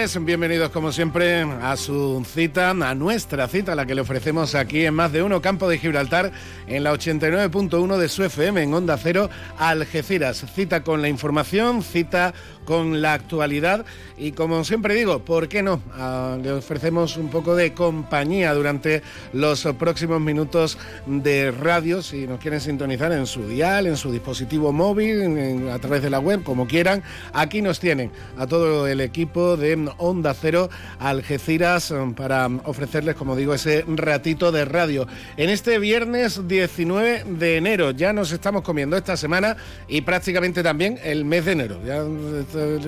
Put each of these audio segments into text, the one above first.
Bienvenidos como siempre a su cita, a nuestra cita, la que le ofrecemos aquí en más de uno Campo de Gibraltar, en la 89.1 de su FM, en Onda Cero, Algeciras. Cita con la información, cita con la actualidad y como siempre digo, ¿por qué no? Ah, le ofrecemos un poco de compañía durante los próximos minutos de radio, si nos quieren sintonizar en su dial, en su dispositivo móvil, a través de la web, como quieran. Aquí nos tienen a todo el equipo de Onda Cero Algeciras para ofrecerles, como digo, ese ratito de radio. En este viernes 19 de enero ya nos estamos comiendo esta semana y prácticamente también el mes de enero. Ya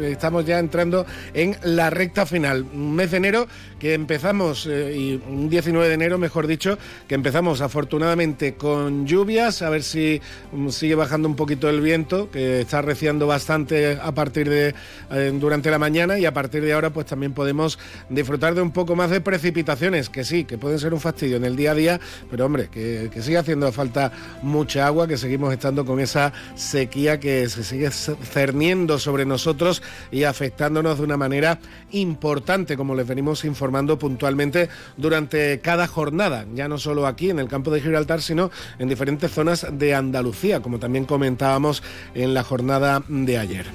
estamos ya entrando en la recta final. Un mes de enero que empezamos, eh, y un 19 de enero, mejor dicho, que empezamos afortunadamente con lluvias, a ver si mm, sigue bajando un poquito el viento, que está arreciando bastante a partir de eh, durante la mañana y a partir de ahora pues también podemos disfrutar de un poco más de precipitaciones, que sí, que pueden ser un fastidio en el día a día, pero hombre, que, que sigue haciendo falta mucha agua, que seguimos estando con esa sequía que se sigue cerniendo sobre nosotros y afectándonos de una manera importante, como les venimos informando puntualmente durante cada jornada, ya no solo aquí en el campo de Gibraltar, sino en diferentes zonas de Andalucía, como también comentábamos en la jornada de ayer.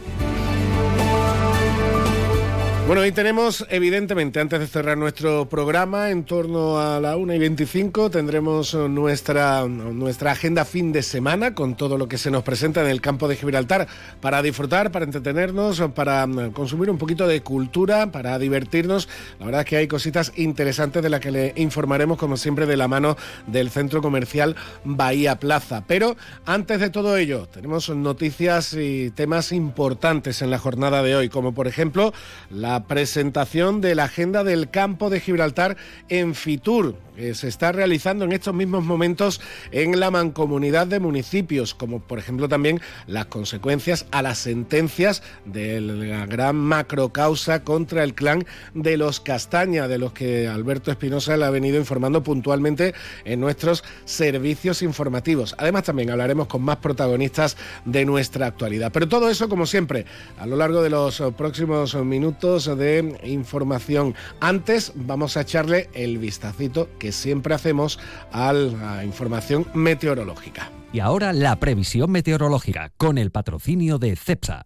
Bueno, hoy tenemos, evidentemente, antes de cerrar nuestro programa, en torno a la 1 y 25, tendremos nuestra, nuestra agenda fin de semana con todo lo que se nos presenta en el campo de Gibraltar para disfrutar, para entretenernos, para consumir un poquito de cultura, para divertirnos. La verdad es que hay cositas interesantes de las que le informaremos, como siempre, de la mano del centro comercial Bahía Plaza. Pero antes de todo ello, tenemos noticias y temas importantes en la jornada de hoy, como por ejemplo la presentación de la agenda del campo de Gibraltar en Fitur, se está realizando en estos mismos momentos en la mancomunidad de municipios, como por ejemplo también las consecuencias a las sentencias de la gran macrocausa contra el clan de los Castaña, de los que Alberto Espinosa le ha venido informando puntualmente en nuestros servicios informativos. Además también hablaremos con más protagonistas de nuestra actualidad. Pero todo eso, como siempre, a lo largo de los próximos minutos de información. Antes vamos a echarle el vistacito que siempre hacemos a la información meteorológica. Y ahora la previsión meteorológica con el patrocinio de CEPSA.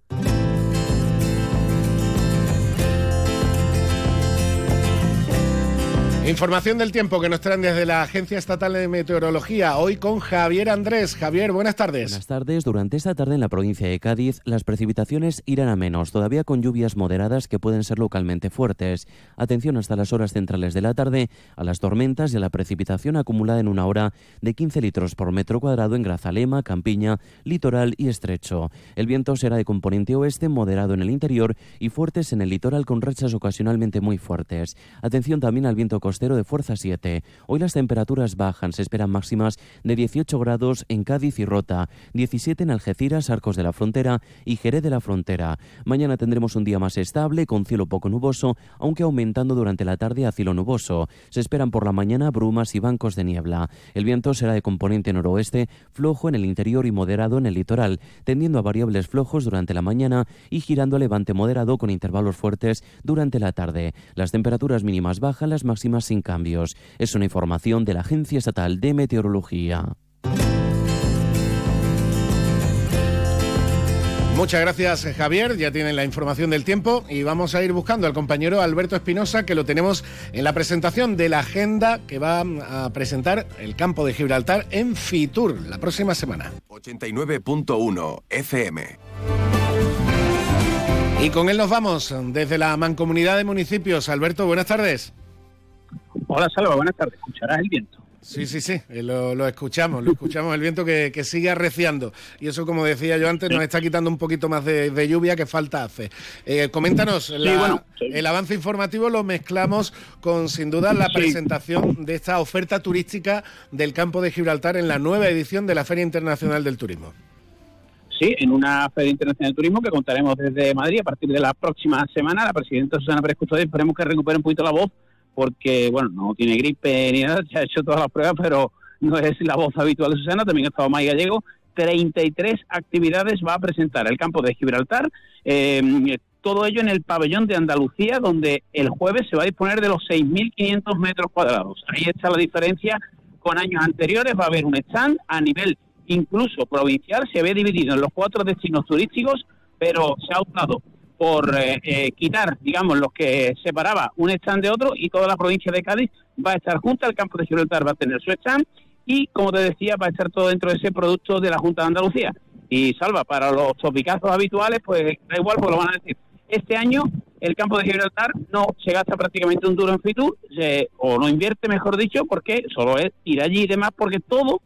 Información del tiempo que nos traen desde la Agencia Estatal de Meteorología, hoy con Javier Andrés. Javier, buenas tardes. Buenas tardes. Durante esta tarde en la provincia de Cádiz, las precipitaciones irán a menos, todavía con lluvias moderadas que pueden ser localmente fuertes. Atención hasta las horas centrales de la tarde a las tormentas y a la precipitación acumulada en una hora de 15 litros por metro cuadrado en Grazalema, Campiña, Litoral y Estrecho. El viento será de componente oeste, moderado en el interior y fuertes en el litoral con rachas ocasionalmente muy fuertes. Atención también al viento costero de fuerza 7. Hoy las temperaturas bajan, se esperan máximas de 18 grados en Cádiz y Rota, 17 en Algeciras, Arcos de la Frontera y Jerez de la Frontera. Mañana tendremos un día más estable, con cielo poco nuboso, aunque aumentando durante la tarde a cielo nuboso. Se esperan por la mañana brumas y bancos de niebla. El viento será de componente noroeste, flojo en el interior y moderado en el litoral, tendiendo a variables flojos durante la mañana y girando a levante moderado con intervalos fuertes durante la tarde. Las temperaturas mínimas bajan, las máximas sin cambios. Es una información de la Agencia Estatal de Meteorología. Muchas gracias Javier, ya tienen la información del tiempo y vamos a ir buscando al compañero Alberto Espinosa que lo tenemos en la presentación de la agenda que va a presentar el campo de Gibraltar en Fitur la próxima semana. 89.1 FM. Y con él nos vamos desde la Mancomunidad de Municipios. Alberto, buenas tardes. Hola, Salva, buenas tardes. Escucharás el viento. Sí, sí, sí, eh, lo, escuchamos, lo escuchamos, el viento que, sigue arreciando. Y eso, como decía yo antes, nos está quitando un poquito más de, lluvia que falta hace. Eh, coméntanos, el avance informativo lo mezclamos con, sin duda, la presentación de esta oferta turística del campo de Gibraltar en la nueva edición de la Feria Internacional del Turismo. Sí, en una Feria Internacional del Turismo que contaremos desde Madrid a partir de la próxima semana. La presidenta Susana Pérez Custodio, esperemos que recupere un poquito la voz porque, bueno, no tiene gripe ni nada, se ha hecho todas las pruebas, pero no es la voz habitual de Susana, también ha estado May Gallego. 33 actividades va a presentar el campo de Gibraltar, eh, todo ello en el pabellón de Andalucía, donde el jueves se va a disponer de los 6.500 metros cuadrados. Ahí está la diferencia con años anteriores, va a haber un stand a nivel incluso provincial, se había dividido en los cuatro destinos turísticos, pero se ha optado por eh, eh, quitar, digamos, lo que separaba un stand de otro y toda la provincia de Cádiz va a estar junta, el campo de Gibraltar va a tener su stand y, como te decía, va a estar todo dentro de ese producto de la Junta de Andalucía. Y salva, para los topicazos habituales, pues da igual, pues lo van a decir. Este año el campo de Gibraltar no se gasta prácticamente un duro en Fitur, o no invierte, mejor dicho, porque solo es ir allí y demás, porque todo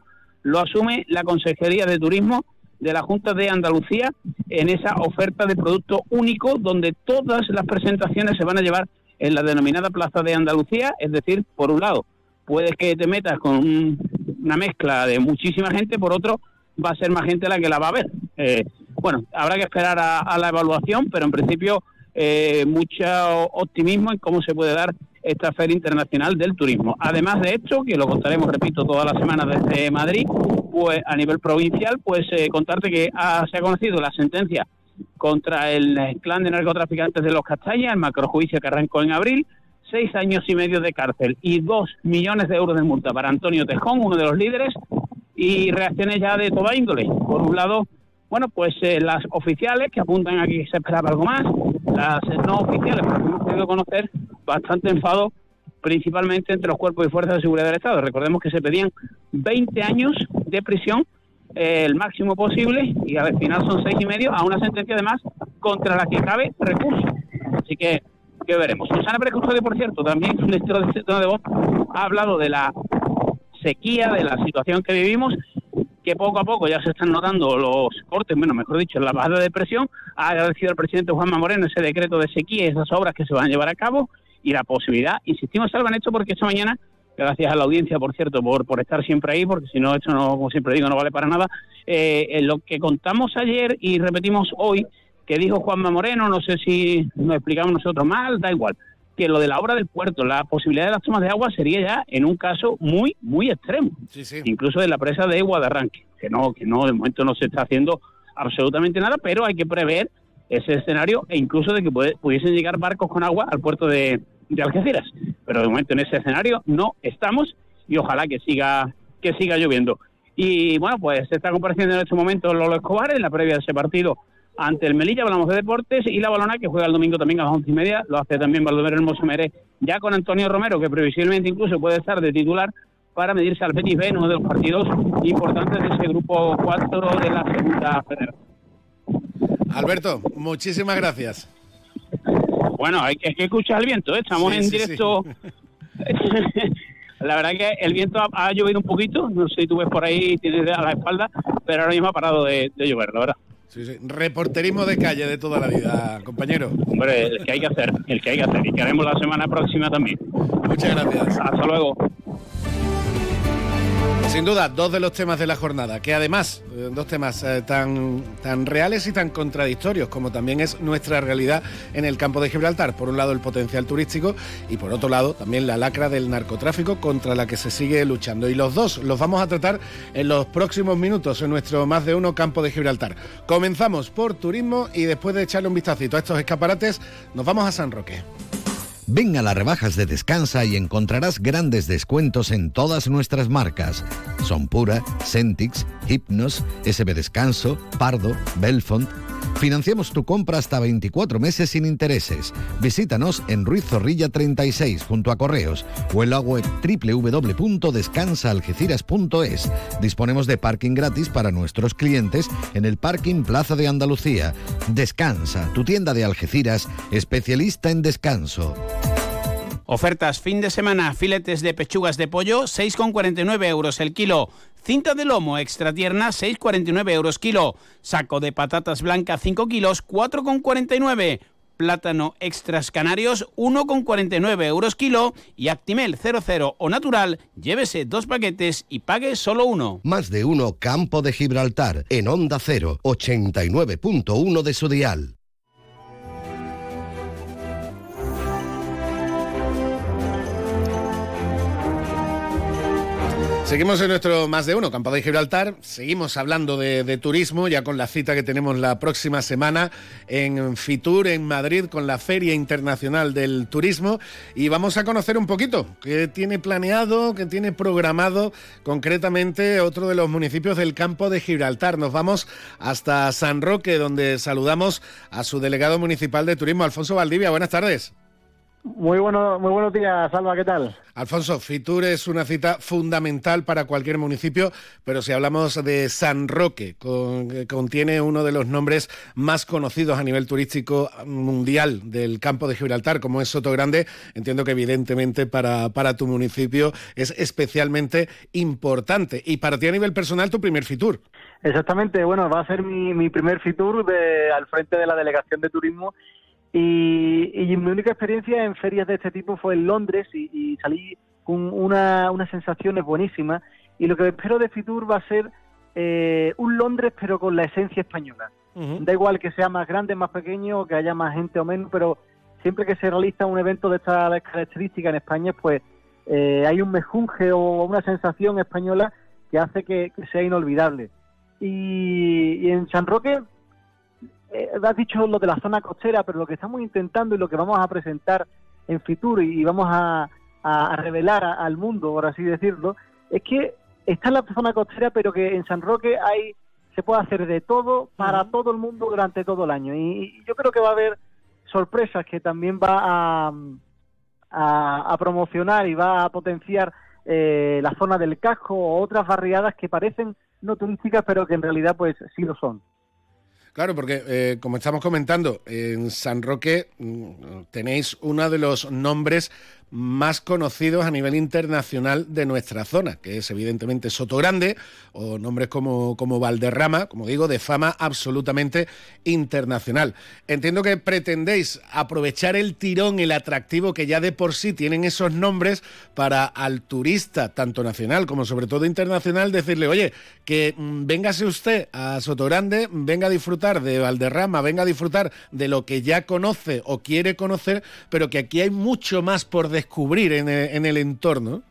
lo asume la Consejería de Turismo de la Junta de Andalucía en esa oferta de producto único donde todas las presentaciones se van a llevar en la denominada Plaza de Andalucía, es decir, por un lado, puedes que te metas con una mezcla de muchísima gente, por otro, va a ser más gente la que la va a ver. Eh, bueno, habrá que esperar a, la evaluación, pero en principio eh, mucho optimismo en cómo se puede dar esta Feria Internacional del Turismo. Además de esto, que lo contaremos, repito, toda la semana desde Madrid, pues a nivel provincial, pues eh, contarte que se ha conocido la sentencia contra el clan de narcotraficantes de los Castañas, el macrojuicio que arrancó en abril, seis años y medio de cárcel y dos millones de euros de multa para Antonio Tejón, uno de los líderes, y reacciones ya de toda índole. Por un lado, bueno, pues eh, las oficiales que apuntan a que se esperaba algo más, las no oficiales, porque hemos podido conocer bastante enfado principalmente entre los cuerpos y fuerzas de seguridad del Estado. Recordemos que se pedían 20 años de prisión, eh, el máximo posible, y al final son seis y medio, a una sentencia además contra la que cabe recurso. Así que, ¿qué veremos? Susana Pérez por cierto, también de este tono de voz, ha hablado de la sequía, de la situación que vivimos, que poco a poco ya se están notando los cortes, bueno, mejor dicho, la bajada de presión. Ha agradecido al presidente Juanma Moreno ese decreto de sequía y esas obras que se van a llevar a cabo y la posibilidad, insistimos, salvan esto porque esta mañana, gracias a la audiencia, por cierto, por, por estar siempre ahí, porque si no, esto no, como siempre digo, no vale para nada, eh, lo que contamos ayer y repetimos hoy, que dijo Juanma Moreno, no sé si nos explicamos nosotros mal, da igual, que lo de la obra del puerto, la posibilidad de las tomas de agua sería ya en un caso muy, muy extremo, incluso de la presa de Guadarranque, que no, que no, de momento no se está haciendo absolutamente nada, pero hay que prever ese escenario e incluso de que pudiesen llegar barcos con agua al puerto de, de Algeciras. Pero de momento en ese escenario no estamos y ojalá que siga, que siga lloviendo. Y bueno, pues se está compareciendo en este momento Lolo Escobar en la previa de ese partido ante el Melilla, hablamos de deportes, y la balona que juega el domingo también a las once y media, lo hace también Baldomero Hermoso Meré, ya con Antonio Romero, que previsiblemente incluso puede estar de titular para medirse al Betis B en uno de los partidos importantes de ese grupo 4 de la segunda federación. Alberto, muchísimas gracias. Bueno, hay que, escuchar el viento, ¿eh? estamos en directo. la verdad que el viento ha, llovido un poquito, no sé si tú ves por ahí, tienes a la espalda, pero ahora mismo ha parado de, llover, la verdad. Sí, sí. Reporterismo de calle de toda la vida, compañero. Hombre, el que hay que hacer, el que hay que hacer, y que haremos la semana próxima también. Muchas gracias. Hasta luego. Sin duda, dos de los temas de la jornada, que además, eh, dos temas eh, tan, tan reales y tan contradictorios como también es nuestra realidad en el campo de Gibraltar. Por un lado, el potencial turístico y por otro lado, también la lacra del narcotráfico contra la que se sigue luchando. Y los dos los vamos a tratar en los próximos minutos en nuestro más de uno campo de Gibraltar. Comenzamos por turismo y después de echarle un vistacito a estos escaparates, nos vamos a San Roque. Ven a las rebajas de Descansa y encontrarás grandes descuentos en todas nuestras marcas. Son Pura, Centix, Hypnos, SB Descanso, Pardo, Belfont, Financiamos tu compra hasta 24 meses sin intereses. Visítanos en Ruiz Zorrilla 36 junto a Correos o en la web www.descansaalgeciras.es. Disponemos de parking gratis para nuestros clientes en el Parking Plaza de Andalucía. Descansa, tu tienda de Algeciras, especialista en descanso. Ofertas fin de semana, filetes de pechugas de pollo, 6,49 euros el kilo. Cinta de lomo extra tierna, 6,49 euros kilo. Saco de patatas blancas, 5 kilos, 4,49 plátano extras canarios 1,49 euros kilo y Actimel 00 o natural, llévese dos paquetes y pague solo uno. Más de uno Campo de Gibraltar en Onda 0, 89.1 de su dial. Seguimos en nuestro más de uno, Campo de Gibraltar. Seguimos hablando de, turismo, ya con la cita que tenemos la próxima semana en Fitur, en Madrid, con la Feria Internacional del Turismo. Y vamos a conocer un poquito qué tiene planeado, qué tiene programado concretamente otro de los municipios del Campo de Gibraltar. Nos vamos hasta San Roque, donde saludamos a su delegado municipal de turismo, Alfonso Valdivia. Buenas tardes. Muy, bueno, muy buenos días, Salva, ¿qué tal? Alfonso, Fitur es una cita fundamental para cualquier municipio, pero si hablamos de San Roque, que contiene uno de los nombres más conocidos a nivel turístico mundial del campo de Gibraltar, como es Soto Grande, entiendo que evidentemente para, para tu municipio es especialmente importante. Y para ti a nivel personal, tu primer Fitur. Exactamente, bueno, va a ser mi, mi primer Fitur de, al frente de la Delegación de Turismo y, mi única experiencia en ferias de este tipo fue en Londres y, salí con una, unas sensaciones buenísimas. Y lo que espero de Fitur va a ser eh, un Londres, pero con la esencia española. Da igual que sea más grande, más pequeño, que haya más gente o menos, pero siempre que se realiza un evento de estas características en España, pues eh, hay un mejunje o una sensación española que hace que, sea inolvidable. Y, y, en San Roque eh, has dicho lo de la zona costera, pero lo que estamos intentando y lo que vamos a presentar en Fitur y, vamos a, revelar al mundo, por así decirlo, es que está en la zona costera, pero que en San Roque hay se puede hacer de todo para todo el mundo durante todo el año. Y, yo creo que va a haber sorpresas que también va a, a, promocionar y va a potenciar eh, la zona del casco o otras barriadas que parecen no turísticas, pero que en realidad pues sí lo son. Claro, porque eh, como estamos comentando, en San Roque mm, tenéis uno de los nombres más conocidos a nivel internacional de nuestra zona, que es evidentemente Soto Grande o nombres como, como Valderrama, como digo, de fama absolutamente internacional. Entiendo que pretendéis aprovechar el tirón, el atractivo que ya de por sí tienen esos nombres para al turista, tanto nacional como sobre todo internacional, decirle, oye, que mm, véngase usted a Soto Grande, venga a disfrutar de Valderrama, venga a disfrutar de lo que ya conoce o quiere conocer, pero que aquí hay mucho más por descubrir en el, entorno.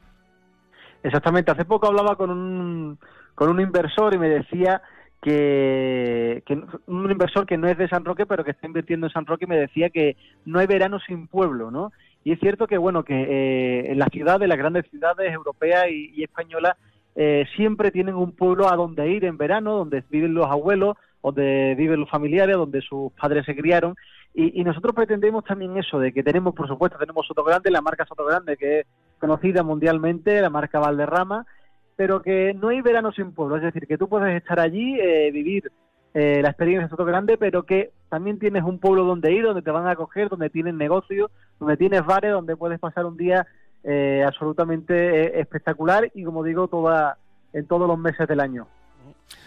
Exactamente. Hace poco hablaba con un, con un inversor y me decía que, un inversor que no es de San Roque, pero que está invirtiendo en San Roque, me decía que no hay verano sin pueblo, ¿no? Y es cierto que, bueno, que eh, en las ciudades, las grandes ciudades europeas y, españolas, eh, siempre tienen un pueblo a donde ir en verano, donde viven los abuelos, donde viven los familiares, donde sus padres se criaron. Y, nosotros pretendemos también eso, de que tenemos, por supuesto, tenemos Soto Grande, la marca Soto Grande, que es conocida mundialmente, la marca Valderrama, pero que no hay verano sin pueblo, es decir, que tú puedes estar allí, eh, vivir eh, la experiencia de Soto Grande, pero que también tienes un pueblo donde ir, donde te van a acoger, donde tienes negocios, donde tienes bares, donde puedes pasar un día eh, absolutamente espectacular y, como digo, toda, en todos los meses del año.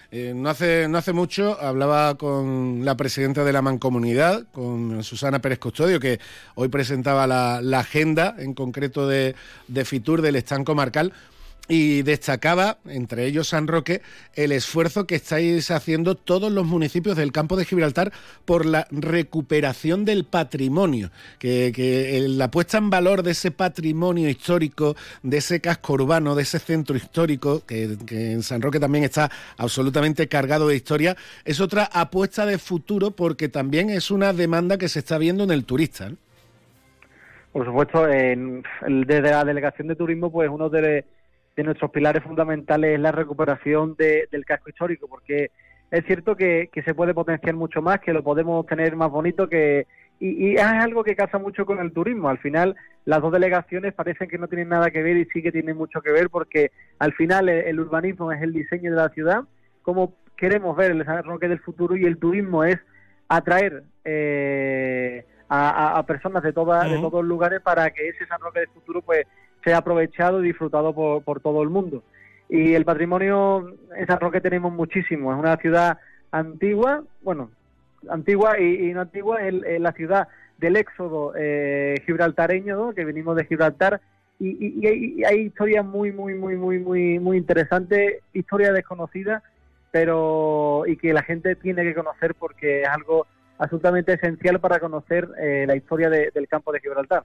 Eh, no, hace, no hace mucho hablaba con la presidenta de la Mancomunidad, con Susana Pérez Custodio, que hoy presentaba la, agenda en concreto de, de Fitur del estanco marcal y destacaba, entre ellos San Roque, el esfuerzo que estáis haciendo todos los municipios del campo de Gibraltar por la recuperación del patrimonio, que, la puesta en valor de ese patrimonio histórico, de ese casco urbano, de ese centro histórico, que, en San Roque también está absolutamente cargado de historia, es otra apuesta de futuro porque también es una demanda que se está viendo en el turista. Por supuesto, desde la Delegación de Turismo, pues uno de de nuestros pilares fundamentales es la recuperación del casco histórico, porque es cierto que, se puede potenciar mucho más, que lo podemos tener más bonito, que y, es algo que casa mucho con el turismo. Al final, las dos delegaciones parecen que no tienen nada que ver y sí que tienen mucho que ver, porque al final el, urbanismo es el diseño de la ciudad, como queremos ver el desarrollo del futuro y el turismo es atraer eh, a, personas de, todas de todos los lugares para que ese San Roque del futuro pues sea aprovechado y disfrutado por, por todo el mundo. Y el patrimonio en San Roque tenemos muchísimo, es una ciudad antigua, bueno, antigua y, no antigua, es la ciudad del éxodo eh, gibraltareño, que venimos de Gibraltar, y, hay, historias muy, muy, muy, muy, muy, muy interesantes, historias desconocidas, pero y que la gente tiene que conocer porque es algo absolutamente esencial para conocer eh, la historia del campo de Gibraltar.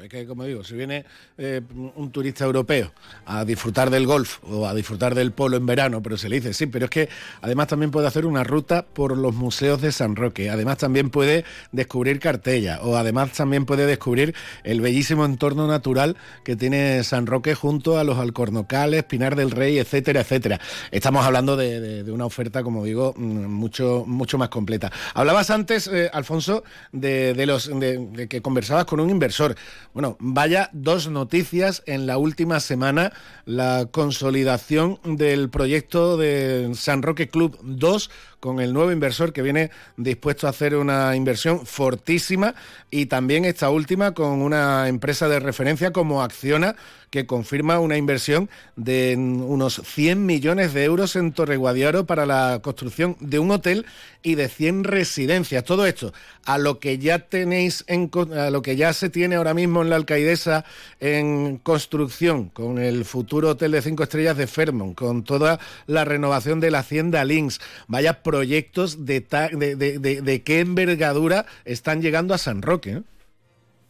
Es que, como digo, si viene eh, un turista europeo a disfrutar del golf o a disfrutar del polo en verano, pero se le dice, sí, pero es que además también puede hacer una ruta por los museos de San Roque, además también puede descubrir Cartella o además también puede descubrir el bellísimo entorno natural que tiene San Roque junto a los Alcornocales, Pinar del Rey, etcétera, etcétera. Estamos hablando de, una oferta, como digo, mm, mucho, mucho más completa. Hablabas antes, eh, Alfonso, de, los, de que conversabas con un inversor. Bueno, vaya dos noticias en la última semana. La consolidación del proyecto de San Roque Club 2 con el nuevo inversor que viene dispuesto a hacer una inversión fortísima y también esta última con una empresa de referencia como Acciona que confirma una inversión de unos 100 millones de euros en Torre Guadiaro para la construcción de un hotel y de 100 residencias. Todo esto a lo que ya tenéis en, a lo que ya se tiene ahora mismo en la alcaidesa en construcción con el futuro hotel de cinco estrellas de Fermont, con toda la renovación de la hacienda Links. Vaya proyectos de, de, qué envergadura están llegando a San Roque. ¿eh?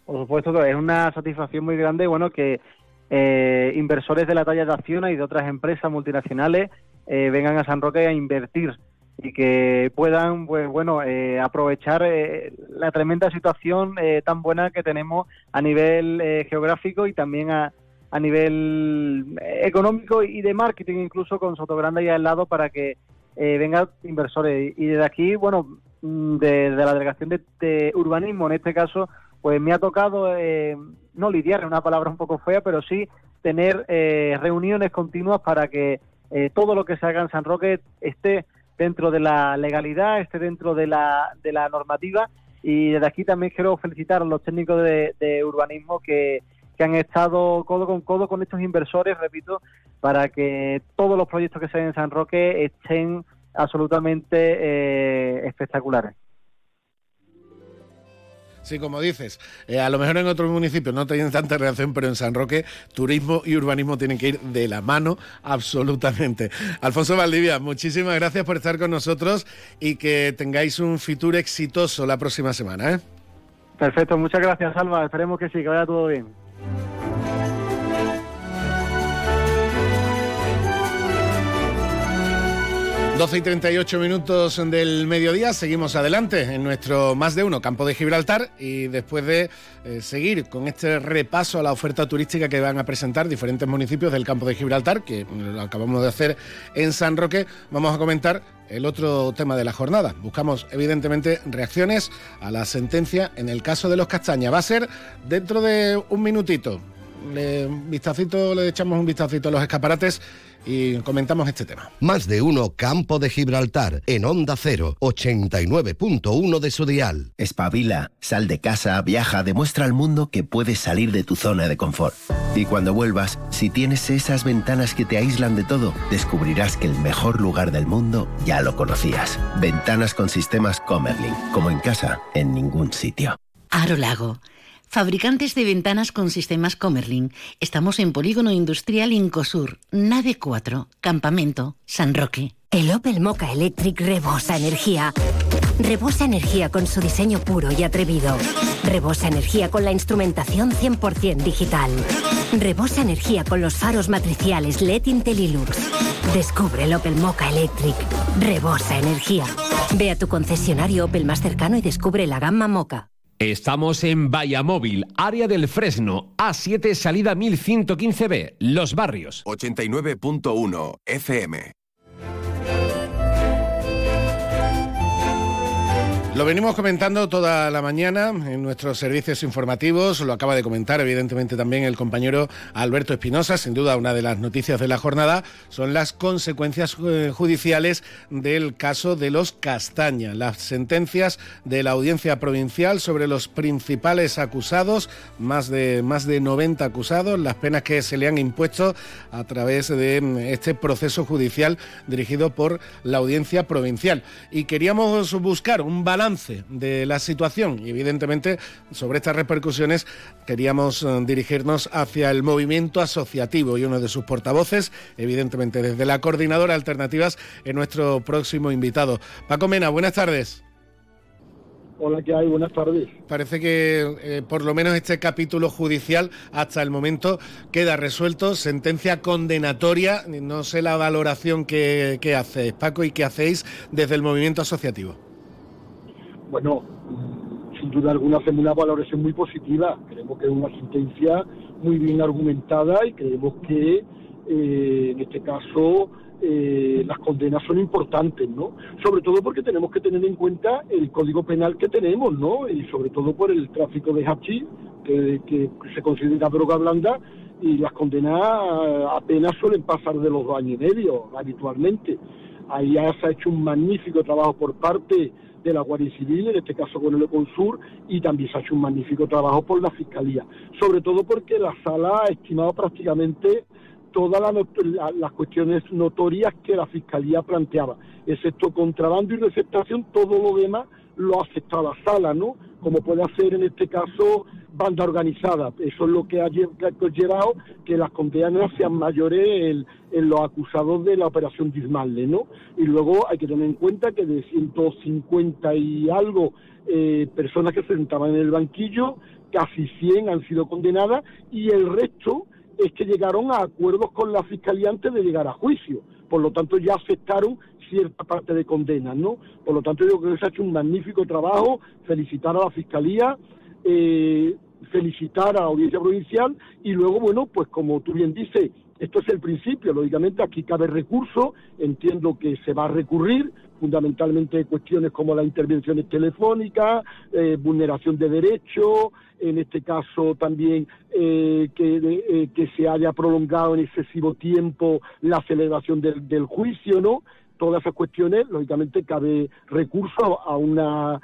Por supuesto, es una satisfacción muy grande, bueno, que eh, inversores de la talla de Acciona y de otras empresas multinacionales eh, vengan a San Roque a invertir y que puedan, pues bueno, aprovechar la tremenda situación tan buena que tenemos a nivel geográfico y también a, a nivel económico y de marketing, incluso con Sotogrande ahí al lado, para que eh, vengan inversores. Y desde aquí, bueno, mm, de, la delegación de, urbanismo, en este caso, pues me ha tocado, eh, no lidiar, es una palabra un poco fea, pero sí tener eh, reuniones continuas para que eh, todo lo que se haga en San Roque esté dentro de la legalidad, esté dentro de la, de la normativa. Y desde aquí también quiero felicitar a los técnicos de, urbanismo que, que han estado codo con codo con estos inversores, repito, para que todos los proyectos que se ven en San Roque estén absolutamente eh, espectaculares. Sí, como dices, eh, a lo mejor en otros municipios no tienen tanta relación, pero en San Roque turismo y urbanismo tienen que ir de la mano absolutamente. Alfonso Valdivia, muchísimas gracias por estar con nosotros y que tengáis un futuro exitoso la próxima semana. ¿eh? Perfecto, muchas gracias, Alba. Esperemos que sí, que vaya todo bien. Thank you. 12 y 38 minutos del mediodía, seguimos adelante en nuestro más de uno campo de Gibraltar y después de eh, seguir con este repaso a la oferta turística que van a presentar diferentes municipios del campo de Gibraltar, que lo acabamos de hacer en San Roque, vamos a comentar el otro tema de la jornada. Buscamos evidentemente reacciones a la sentencia en el caso de los Castañas. Va a ser dentro de un minutito. Le, vistacito, le echamos un vistacito a los escaparates y comentamos este tema. Más de uno Campo de Gibraltar en Onda 0, 89.1 de su dial. Espabila, sal de casa, viaja, demuestra al mundo que puedes salir de tu zona de confort. Y cuando vuelvas, si tienes esas ventanas que te aíslan de todo, descubrirás que el mejor lugar del mundo ya lo conocías. Ventanas con sistemas Comerlin, como en casa, en ningún sitio. Aro Lago Fabricantes de ventanas con sistemas Comerlin. Estamos en Polígono Industrial Incosur, Nave 4, Campamento, San Roque. El Opel Mocha Electric rebosa energía. Rebosa energía con su diseño puro y atrevido. Rebosa energía con la instrumentación 100% digital. Rebosa energía con los faros matriciales LED Intellilux. Descubre el Opel Mocha Electric. Rebosa energía. Ve a tu concesionario Opel más cercano y descubre la gama Mocha. Estamos en Vallamóvil, área del Fresno, A7, salida 1115B, Los Barrios. 89.1 FM. Lo venimos comentando toda la mañana en nuestros servicios informativos, lo acaba de comentar evidentemente también el compañero Alberto Espinosa, sin duda una de las noticias de la jornada son las consecuencias eh, judiciales del caso de los Castaña, las sentencias de la audiencia provincial sobre los principales acusados, más de, más de 90 acusados, las penas que se le han impuesto a través de mm, este proceso judicial dirigido por la audiencia provincial. Y queríamos buscar un balance de la situación y evidentemente sobre estas repercusiones queríamos eh, dirigirnos hacia el movimiento asociativo y uno de sus portavoces, evidentemente desde la coordinadora Alternativas, en nuestro próximo invitado. Paco Mena, buenas tardes. Hola, ¿qué hay? Buenas tardes. Parece que eh, por lo menos este capítulo judicial hasta el momento queda resuelto, sentencia condenatoria. No sé la valoración que, que hacéis, Paco, y que hacéis desde el movimiento asociativo bueno, sin duda alguna hacemos una valoración muy positiva. Creemos que es una sentencia muy bien argumentada y creemos que eh, en este caso eh, las condenas son importantes, ¿no? Sobre todo porque tenemos que tener en cuenta el código penal que tenemos, ¿no? Y sobre todo por el tráfico de hachís, que, que se considera droga blanda, y las condenas apenas suelen pasar de los dos años y medio habitualmente. Ahí ya se ha hecho un magnífico trabajo por parte de la Guardia Civil, en este caso con el Econsur, y también se ha hecho un magnífico trabajo por la Fiscalía, sobre todo porque la sala ha estimado prácticamente todas las cuestiones notorias que la Fiscalía planteaba, excepto contrabando y receptación, todo lo demás lo ha aceptado la sala, ¿no? Como puede hacer en este caso banda organizada. Eso es lo que ha llevado que las condenas sean mayores en, los acusados de la operación Dismalle, ¿no? Y luego hay que tener en cuenta que de 150 y algo eh, personas que se sentaban en el banquillo, casi 100 han sido condenadas y el resto es que llegaron a acuerdos con la fiscalía antes de llegar a juicio. Por lo tanto, ya aceptaron cierta parte de condenas, ¿no? Por lo tanto, yo creo que se ha hecho un magnífico trabajo. Felicitar a la fiscalía, eh, felicitar a la audiencia provincial y luego, bueno, pues como tú bien dices, esto es el principio, lógicamente aquí cabe recurso, entiendo que se va a recurrir, fundamentalmente cuestiones como las intervenciones telefónicas, eh, vulneración de derechos, en este caso también eh, que, eh, que se haya prolongado en excesivo tiempo la celebración del juicio, ¿no? Todas esas cuestiones, lógicamente, cabe recurso a una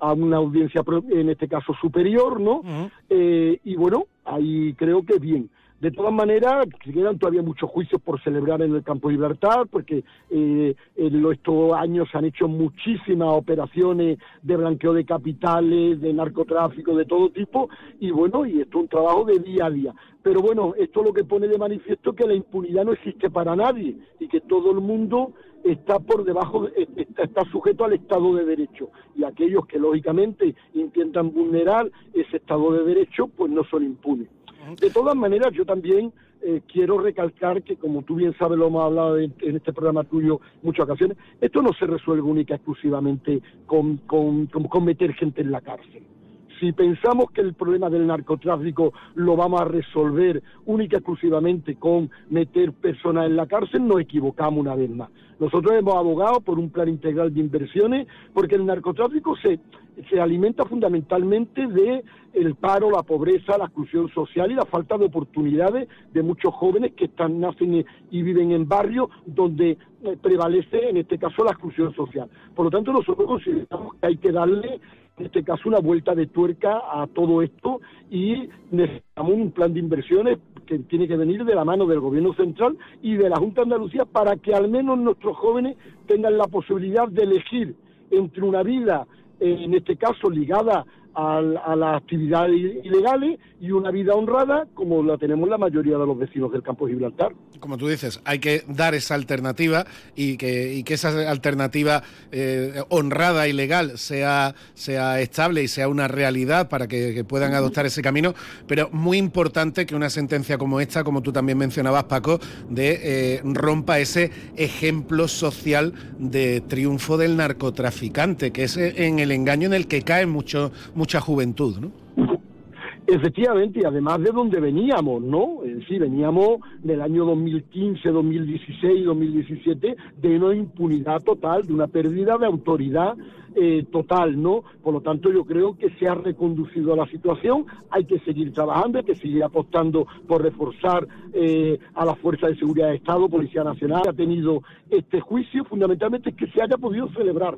a una audiencia, en este caso superior, ¿no? Eh, y bueno, ahí creo que bien. De todas maneras, quedan todavía muchos juicios por celebrar en el campo de libertad, porque eh, en estos años se han hecho muchísimas operaciones de blanqueo de capitales, de narcotráfico, de todo tipo, y bueno, y esto es un trabajo de día a día. Pero bueno, esto lo que pone de manifiesto que la impunidad no existe para nadie y que todo el mundo está por debajo, está, sujeto al Estado de Derecho. Y aquellos que lógicamente intentan vulnerar ese Estado de Derecho, pues no son impunes. De todas maneras, yo también eh, quiero recalcar que, como tú bien sabes, lo hemos hablado en, este programa tuyo muchas ocasiones, esto no se resuelve única exclusivamente con, con, con meter gente en la cárcel. Si pensamos que el problema del narcotráfico lo vamos a resolver única y exclusivamente con meter personas en la cárcel, nos equivocamos una vez más. Nosotros hemos abogado por un plan integral de inversiones porque el narcotráfico se, se alimenta fundamentalmente de el paro, la pobreza, la exclusión social y la falta de oportunidades de muchos jóvenes que están nacen y viven en barrios donde eh, prevalece en este caso la exclusión social. Por lo tanto, nosotros consideramos que hay que darle en este caso una vuelta de tuerca a todo esto y necesitamos un plan de inversiones que tiene que venir de la mano del gobierno central y de la Junta de Andalucía para que al menos nuestros jóvenes tengan la posibilidad de elegir entre una vida, en este caso ligada a, las actividades ilegales y una vida honrada como la tenemos la mayoría de los vecinos del campo de Gibraltar. Como tú dices, hay que dar esa alternativa y que, que esa alternativa eh, honrada y legal sea, sea estable y sea una realidad para que, puedan adoptar ese camino, pero muy importante que una sentencia como esta, como tú también mencionabas, Paco, de eh, rompa ese ejemplo social de triunfo del narcotraficante, que es en el engaño en el que caen muchos mucha juventud, ¿no? Efectivamente, y además de donde veníamos, ¿no? Es decir, veníamos del año 2015, 2016, 2017 de una impunidad total, de una pérdida de autoridad eh, total, ¿no? Por lo tanto, yo creo que se ha reconducido la situación, hay que seguir trabajando, hay que seguir apostando por reforzar eh, a la Fuerza de Seguridad de Estado, Policía Nacional, que ha tenido este juicio, fundamentalmente es que se haya podido celebrar.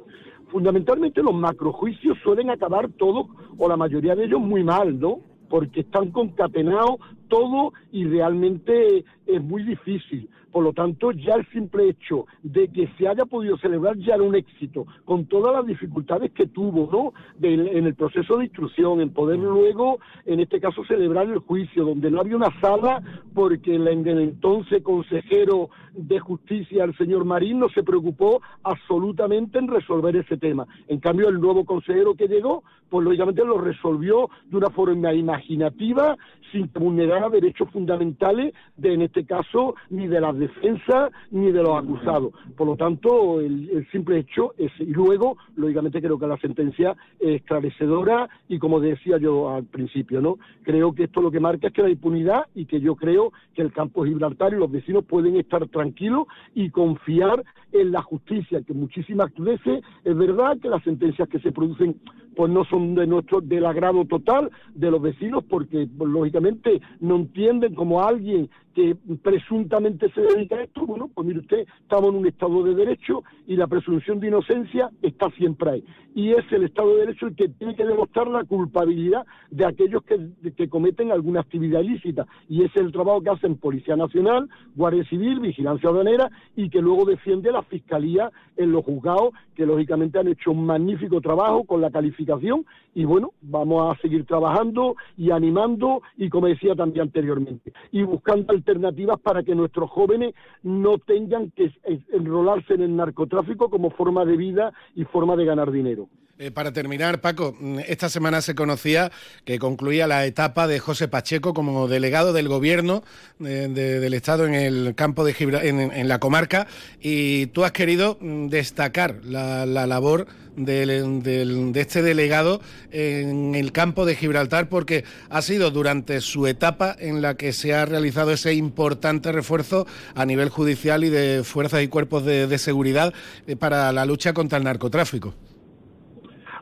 Fundamentalmente los macrojuicios suelen acabar todos, o la mayoría de ellos, muy mal, ¿no? porque están concatenados todo y realmente es muy difícil. Por lo tanto, ya el simple hecho de que se haya podido celebrar ya era un éxito, con todas las dificultades que tuvo, ¿no? en el proceso de instrucción, en poder luego, en este caso, celebrar el juicio, donde no había una sala, porque el, el entonces consejero de justicia, el señor Marín, no se preocupó absolutamente en resolver ese tema. En cambio, el nuevo consejero que llegó, pues lógicamente lo resolvió de una forma imaginativa, sin vulnerar derechos fundamentales de, en este caso, ni de las defensas ni de los acusados. Por lo tanto, el, simple hecho es, y luego, lógicamente, creo que la sentencia es esclarecedora y, como decía yo al principio, ¿no? Creo que esto lo que marca es que la impunidad y que yo creo que el campo Gibraltar y los vecinos pueden estar tranquilos y confiar en la justicia, que muchísimas veces es verdad que las sentencias que se producen pues no son de nuestro del agrado total de los vecinos porque pues, lógicamente no entienden como alguien que presuntamente se dedica a esto, bueno, pues mire usted, estamos en un Estado de Derecho y la presunción de inocencia está siempre ahí. Y es el Estado de Derecho el que tiene que demostrar la culpabilidad de aquellos que, que cometen alguna actividad ilícita. Y es el trabajo que hacen Policía Nacional, Guardia Civil, Vigilancia Aduanera y que luego defiende la Fiscalía en los juzgados, que lógicamente han hecho un magnífico trabajo con la calificación y bueno, vamos a seguir trabajando y animando y como decía también anteriormente, y buscando alternativas para que nuestros jóvenes no tengan que enrolarse en el narcotráfico como forma de vida y forma de ganar dinero. Eh, para terminar, Paco, mm, esta semana se conocía que concluía la etapa de José Pacheco como delegado del gobierno eh, del Estado en el campo de en, la comarca, y tú has querido mm, destacar la, labor de este delegado en el campo de Gibraltar porque ha sido durante su etapa en la que se ha realizado ese importante refuerzo a nivel judicial y de fuerzas y cuerpos de seguridad eh, para la lucha contra el narcotráfico.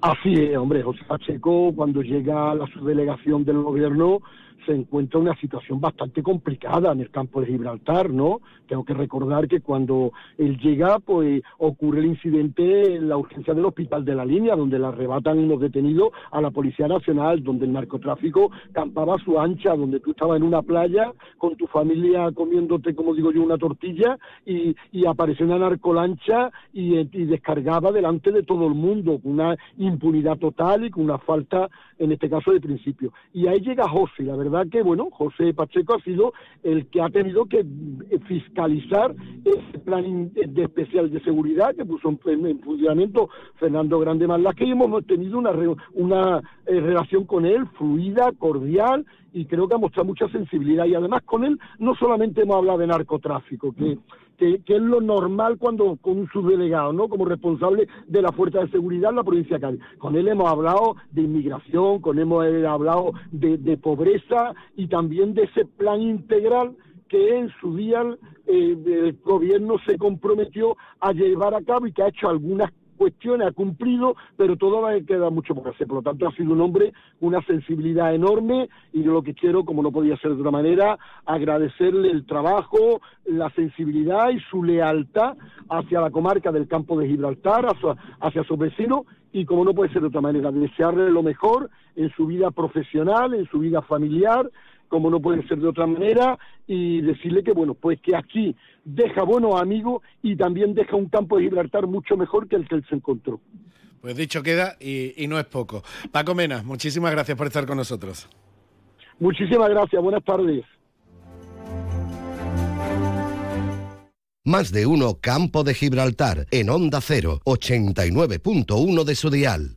Así es, hombre, José Pacheco cuando llega la subdelegación del gobierno se encuentra una situación bastante complicada en el campo de Gibraltar, ¿no? Tengo que recordar que cuando él llega, pues ocurre el incidente en la urgencia del hospital de la línea, donde le arrebatan unos detenidos a la Policía Nacional, donde el narcotráfico campaba a su ancha, donde tú estabas en una playa con tu familia comiéndote, como digo yo, una tortilla y, y apareció una narcolancha y, y descargaba delante de todo el mundo, con una impunidad total y con una falta, en este caso, de principio. Y ahí llega José, la verdad que, bueno, José Pacheco ha sido el que ha tenido que fiscalizar ese plan de especial de seguridad que puso en, funcionamiento Fernando Grande Marlaque y hemos tenido una, una eh, relación con él fluida, cordial y creo que ha mostrado mucha sensibilidad y además con él no solamente hemos hablado de narcotráfico, que que, es lo normal cuando con un subdelegado, ¿no? Como responsable de la Fuerza de Seguridad en la provincia de Cádiz. Con él hemos hablado de inmigración, con él hemos hablado de, pobreza y también de ese plan integral que en su día eh, el gobierno se comprometió a llevar a cabo y que ha hecho algunas cuestiones ha cumplido, pero todavía queda mucho por hacer. Por lo tanto, ha sido un hombre con una sensibilidad enorme y yo lo que quiero, como no podía ser de otra manera, agradecerle el trabajo, la sensibilidad y su lealtad hacia la comarca del campo de Gibraltar, hacia, hacia sus vecinos y como no puede ser de otra manera, desearle lo mejor en su vida profesional, en su vida familiar, como no puede ser de otra manera, y decirle que, bueno, pues que aquí deja buenos amigos y también deja un campo de Gibraltar mucho mejor que el que él se encontró. Pues dicho queda y, no es poco. Paco Mena, muchísimas gracias por estar con nosotros. Muchísimas gracias, buenas tardes. Más de uno Campo de Gibraltar en Onda 0, 89.1 de su dial.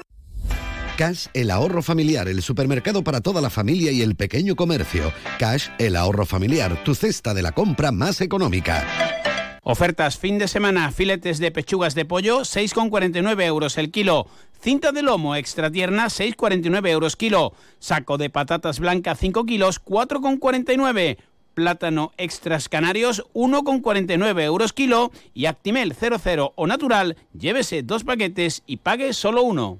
Cash, el ahorro familiar, el supermercado para toda la familia y el pequeño comercio. Cash, el ahorro familiar, tu cesta de la compra más económica. Ofertas fin de semana, filetes de pechugas de pollo, 6,49 euros el kilo. Cinta de lomo extra tierna, 6,49 euros kilo. Saco de patatas blancas, 5 kilos, 4,49. Plátano extras canarios, 1,49 euros kilo. Y Actimel 00 o natural, llévese dos paquetes y pague solo uno.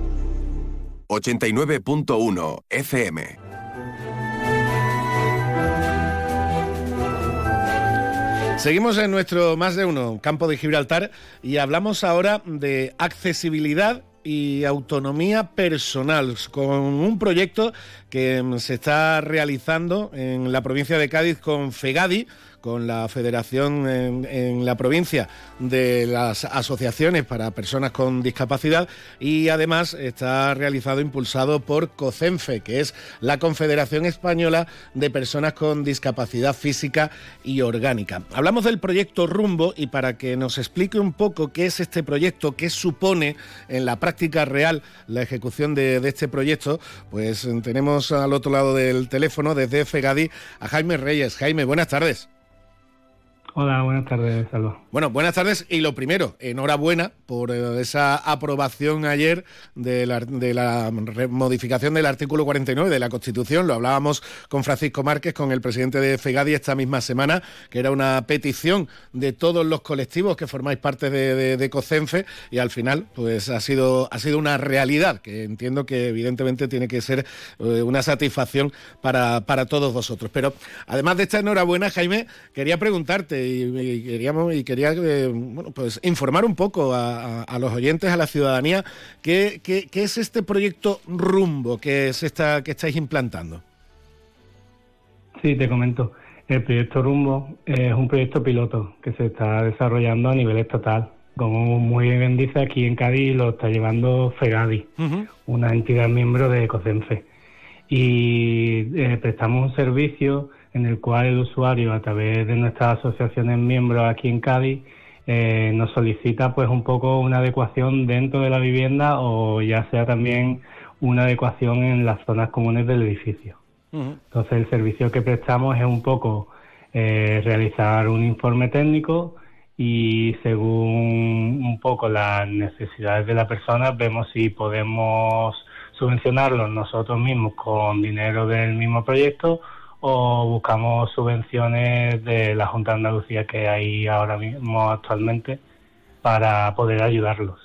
89.1 FM. Seguimos en nuestro más de uno campo de Gibraltar y hablamos ahora de accesibilidad y autonomía personal con un proyecto que se está realizando en la provincia de Cádiz con FEGADI con la Federación en, la provincia de las asociaciones para personas con discapacidad y además está realizado, impulsado por COCENFE, que es la Confederación Española de Personas con Discapacidad Física y Orgánica. Hablamos del proyecto Rumbo y para que nos explique un poco qué es este proyecto, qué supone en la práctica real la ejecución de, de este proyecto, pues tenemos al otro lado del teléfono desde FEGADI a Jaime Reyes. Jaime, buenas tardes. Hola, buenas tardes, Salva. Bueno, buenas tardes y lo primero, enhorabuena por eh, esa aprobación ayer de la, de la modificación del artículo 49 de la Constitución. Lo hablábamos con Francisco Márquez, con el presidente de FEGADI esta misma semana, que era una petición de todos los colectivos que formáis parte de, de, COCENFE y al final pues ha sido, ha sido una realidad que entiendo que evidentemente tiene que ser eh, una satisfacción para, para todos vosotros. Pero además de esta enhorabuena, Jaime, quería preguntarte y, queríamos y quería eh, bueno, pues informar un poco a, los oyentes, a la ciudadanía, ¿qué, qué, es este proyecto Rumbo que, es esta, que estáis implantando? Sí, te comento. El proyecto Rumbo es un proyecto piloto que se está desarrollando a nivel estatal. Como muy bien dice, aquí en Cádiz lo está llevando FEGADI, una entidad miembro de COCENFE. Y eh, prestamos un servicio en el cual el usuario, a través de nuestras asociaciones miembros aquí en Cádiz, eh, nos solicita pues un poco una adecuación dentro de la vivienda o ya sea también una adecuación en las zonas comunes del edificio. Entonces el servicio que prestamos es un poco eh, realizar un informe técnico y según un poco las necesidades de la persona vemos si podemos subvencionarlo nosotros mismos con dinero del mismo proyecto o buscamos subvenciones de la Junta de Andalucía que hay ahora mismo actualmente para poder ayudarlos.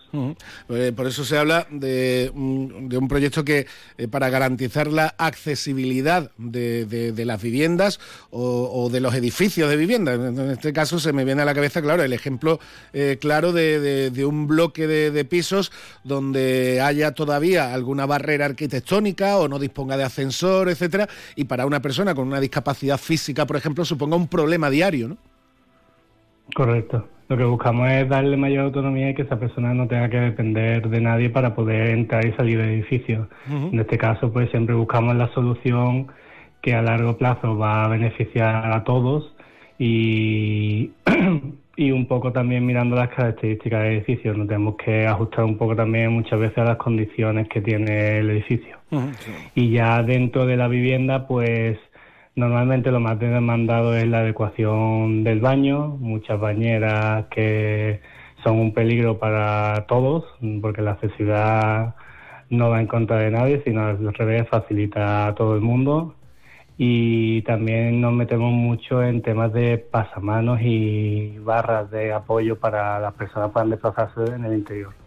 Eh, por eso se habla de, un proyecto que eh, para garantizar la accesibilidad de, las viviendas o, de los edificios de vivienda. En este caso se me viene a la cabeza, claro, el ejemplo eh, claro de, un bloque de, pisos donde haya todavía alguna barrera arquitectónica o no disponga de ascensor, etcétera, y para una persona con una discapacidad física, por ejemplo, suponga un problema diario, ¿no? Correcto. Lo que buscamos es darle mayor autonomía y que esa persona no tenga que depender de nadie para poder entrar y salir del edificio. En este caso, pues siempre buscamos la solución que a largo plazo va a beneficiar a todos y, y un poco también mirando las características del edificio. Nos tenemos que ajustar un poco también muchas veces a las condiciones que tiene el edificio. Y ya dentro de la vivienda, pues normalmente lo más demandado es la adecuación del baño, muchas bañeras que son un peligro para todos, porque la accesibilidad no va en contra de nadie, sino al revés facilita a todo el mundo y también nos metemos mucho en temas de pasamanos y barras de apoyo para las personas que puedan desplazarse en el interior.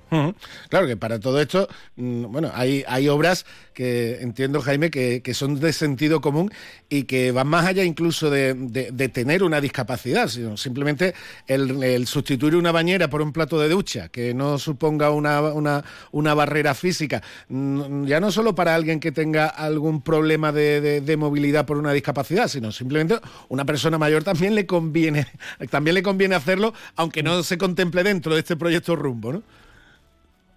Claro que para todo esto, mm, bueno, hay, obras que entiendo, Jaime, que, son de sentido común y que van más allá incluso de, tener una discapacidad, sino simplemente el, sustituir una bañera por un plato de ducha, que no suponga una, una, barrera física, mm, ya no solo para alguien que tenga algún problema de, de, movilidad por una discapacidad, sino simplemente una persona mayor también le conviene, también le conviene hacerlo, aunque no se contemple dentro de este proyecto rumbo, ¿no?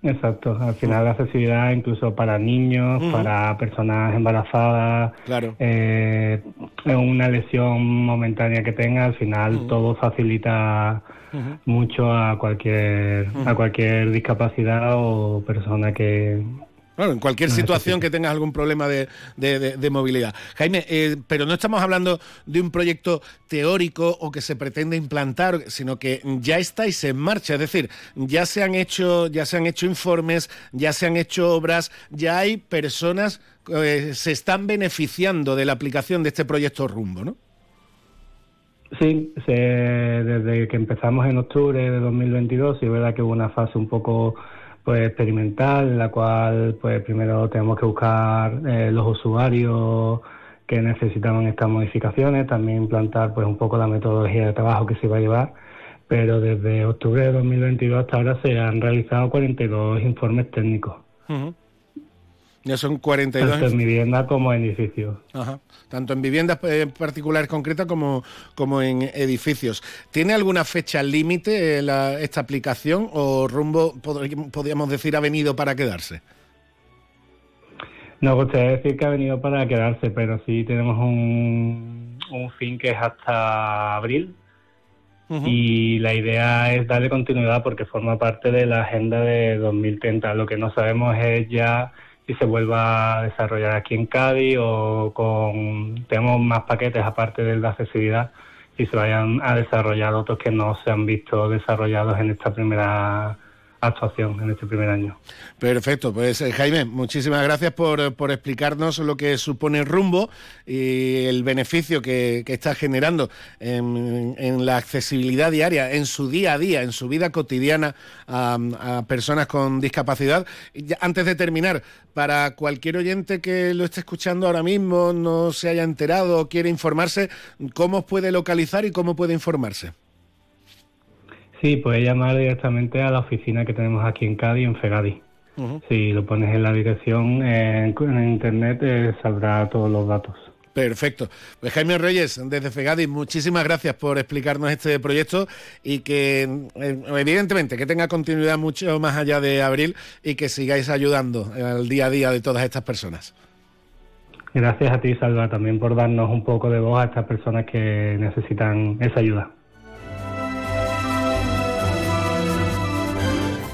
Exacto, al final la accesibilidad incluso para niños, para personas embarazadas, claro. eh, una lesión momentánea que tenga, al final todo facilita mucho a cualquier a cualquier discapacidad o persona que, en cualquier situación que tengas algún problema de, movilidad. Jaime, eh, pero no estamos hablando de un proyecto teórico o que se pretende implantar, sino que ya estáis en marcha, es decir, ya se han hecho, ya se han hecho informes, ya se han hecho obras, ya hay personas que eh, se están beneficiando de la aplicación de este proyecto Rumbo, ¿no? Sí, desde que empezamos en octubre de 2022, sí es verdad que hubo una fase un poco pues experimental en la cual pues primero tenemos que buscar eh, los usuarios que necesitaban estas modificaciones, también implantar pues un poco la metodología de trabajo que se iba a llevar, pero desde octubre de 2022 hasta ahora se han realizado 42 informes técnicos. Ya son 42. Tanto en vivienda como en edificios. Ajá. Tanto en viviendas eh, particulares concretas como, como en edificios. ¿Tiene alguna fecha límite eh, esta aplicación o rumbo, podríamos decir, ha venido para quedarse? No gustaría decir que ha venido para quedarse, pero sí tenemos un, un fin que es hasta abril. Y la idea es darle continuidad porque forma parte de la agenda de 2030. Lo que no sabemos es ya si se vuelva a desarrollar aquí en Cádiz o con tenemos más paquetes aparte del de accesibilidad y se vayan a desarrollar otros que no se han visto desarrollados en esta primera actuación en este primer año. Perfecto, pues eh, Jaime, muchísimas gracias por, explicarnos lo que supone rumbo y el beneficio que, está generando en, la accesibilidad diaria, en su día a día, en su vida cotidiana a, personas con discapacidad. antes de terminar, para cualquier oyente que lo esté escuchando ahora mismo, no se haya enterado o quiere informarse, ¿cómo puede localizar y cómo puede informarse? Sí, puedes llamar directamente a la oficina que tenemos aquí en Cádiz, en Fegadi. Si lo pones en la dirección en, internet, eh, saldrá todos los datos. Perfecto. Pues Jaime Reyes, desde Fegadi, muchísimas gracias por explicarnos este proyecto y que, eh, evidentemente, que tenga continuidad mucho más allá de abril y que sigáis ayudando al día a día de todas estas personas. Gracias a ti, Salva, también por darnos un poco de voz a estas personas que necesitan esa ayuda.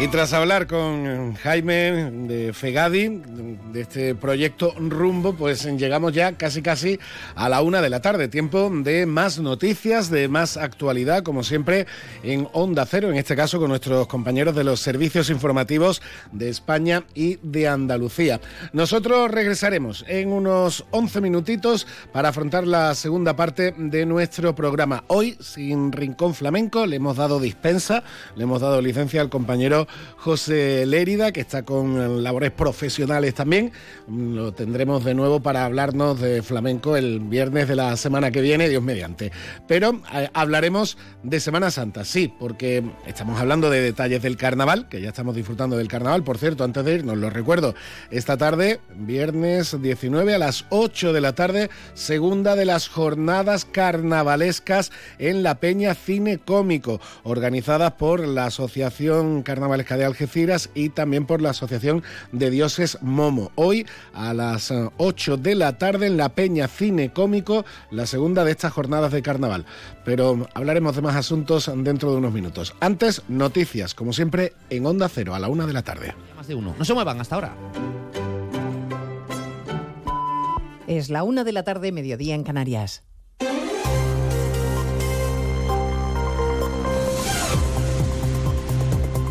Y tras hablar con Jaime de Fegadi, de este proyecto Rumbo, pues llegamos ya casi casi a la una de la tarde. Tiempo de más noticias, de más actualidad, como siempre, en Onda Cero, en este caso con nuestros compañeros de los servicios informativos de España y de Andalucía. Nosotros regresaremos en unos 11 minutitos para afrontar la segunda parte de nuestro programa. Hoy, sin Rincón Flamenco, le hemos dado dispensa, le hemos dado licencia al compañero José Lérida, que está con labores profesionales también. Lo tendremos de nuevo para hablarnos de flamenco el viernes de la semana que viene, Dios mediante. Pero eh, hablaremos de Semana Santa, sí, porque estamos hablando de detalles del carnaval, que ya estamos disfrutando del carnaval, por cierto, antes de irnos, lo recuerdo, esta tarde, viernes 19 a las 8 de la tarde, segunda de las jornadas carnavalescas en la Peña Cine Cómico, organizadas por la Asociación Carnavalesca de Algeciras y también por la Asociación de Dioses Momo. Hoy a las 8 de la tarde en la Peña Cine Cómico, la segunda de estas jornadas de carnaval. Pero hablaremos de más asuntos dentro de unos minutos. Antes, noticias, como siempre, en Onda Cero a la una de la tarde. Más de uno. No se muevan hasta ahora. Es la una de la tarde, mediodía en Canarias.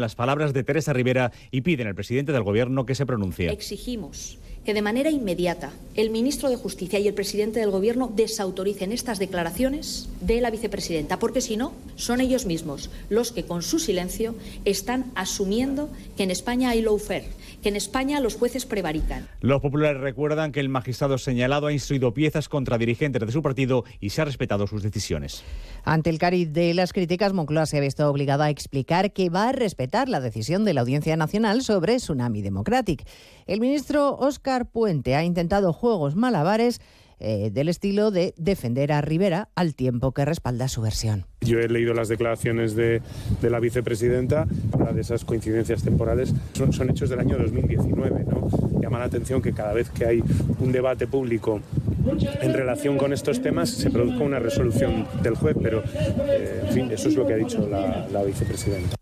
las palabras de Teresa Rivera y piden al presidente del Gobierno que se pronuncie. Exigimos que de manera inmediata el ministro de Justicia y el presidente del Gobierno desautoricen estas declaraciones de la vicepresidenta, porque si no, son ellos mismos los que con su silencio están asumiendo que en España hay lawfare, que en España los jueces prevarican. Los populares recuerdan que el magistrado señalado ha instruido piezas contra dirigentes de su partido y se ha respetado sus decisiones. Ante el cariz de las críticas, Moncloa se ha visto obligado a explicar que va a respetar la decisión de la Audiencia Nacional sobre Tsunami Democratic. El ministro Óscar Puente ha intentado juegos malabares eh, del estilo de defender a Rivera al tiempo que respalda su versión. Yo he leído las declaraciones de, la vicepresidenta, habla de esas coincidencias temporales, son, hechos del año 2019. ¿no? Llama la atención que cada vez que hay un debate público en relación con estos temas se produzca una resolución del juez, pero eh, en fin, eso es lo que ha dicho la vicepresidenta.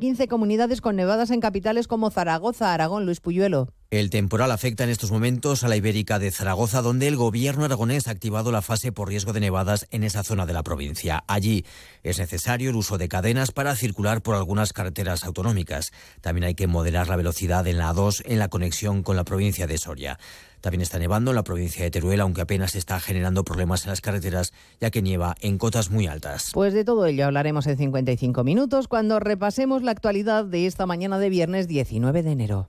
15 comunidades con nevadas en capitales como Zaragoza, Aragón, Luis Puyuelo. El temporal afecta en estos momentos a la Ibérica de Zaragoza, donde el gobierno aragonés ha activado la fase por riesgo de nevadas en esa zona de la provincia. Allí es necesario el uso de cadenas para circular por algunas carreteras autonómicas. También hay que moderar la velocidad en la A2 en la conexión con la provincia de Soria. También está nevando en la provincia de Teruel, aunque apenas está generando problemas en las carreteras, ya que nieva en cotas muy altas. Pues de todo ello hablaremos en 55 minutos cuando repasemos la actualidad de esta mañana de viernes 19 de enero.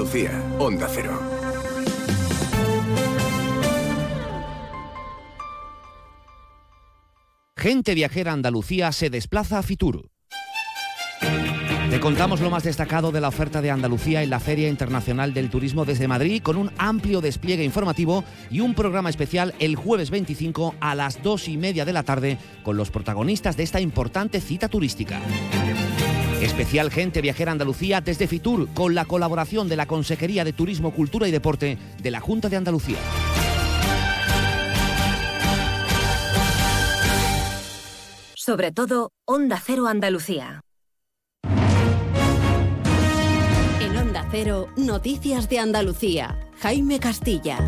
Andalucía, Onda Cero. Gente viajera Andalucía se desplaza a Fitur. Te contamos lo más destacado de la oferta de Andalucía en la Feria Internacional del Turismo desde Madrid con un amplio despliegue informativo y un programa especial el jueves 25 a las 2 y media de la tarde con los protagonistas de esta importante cita turística. Especial Gente Viajera Andalucía desde Fitur con la colaboración de la Consejería de Turismo, Cultura y Deporte de la Junta de Andalucía. Sobre todo, Onda Cero Andalucía. En Onda Cero, Noticias de Andalucía. Jaime Castilla.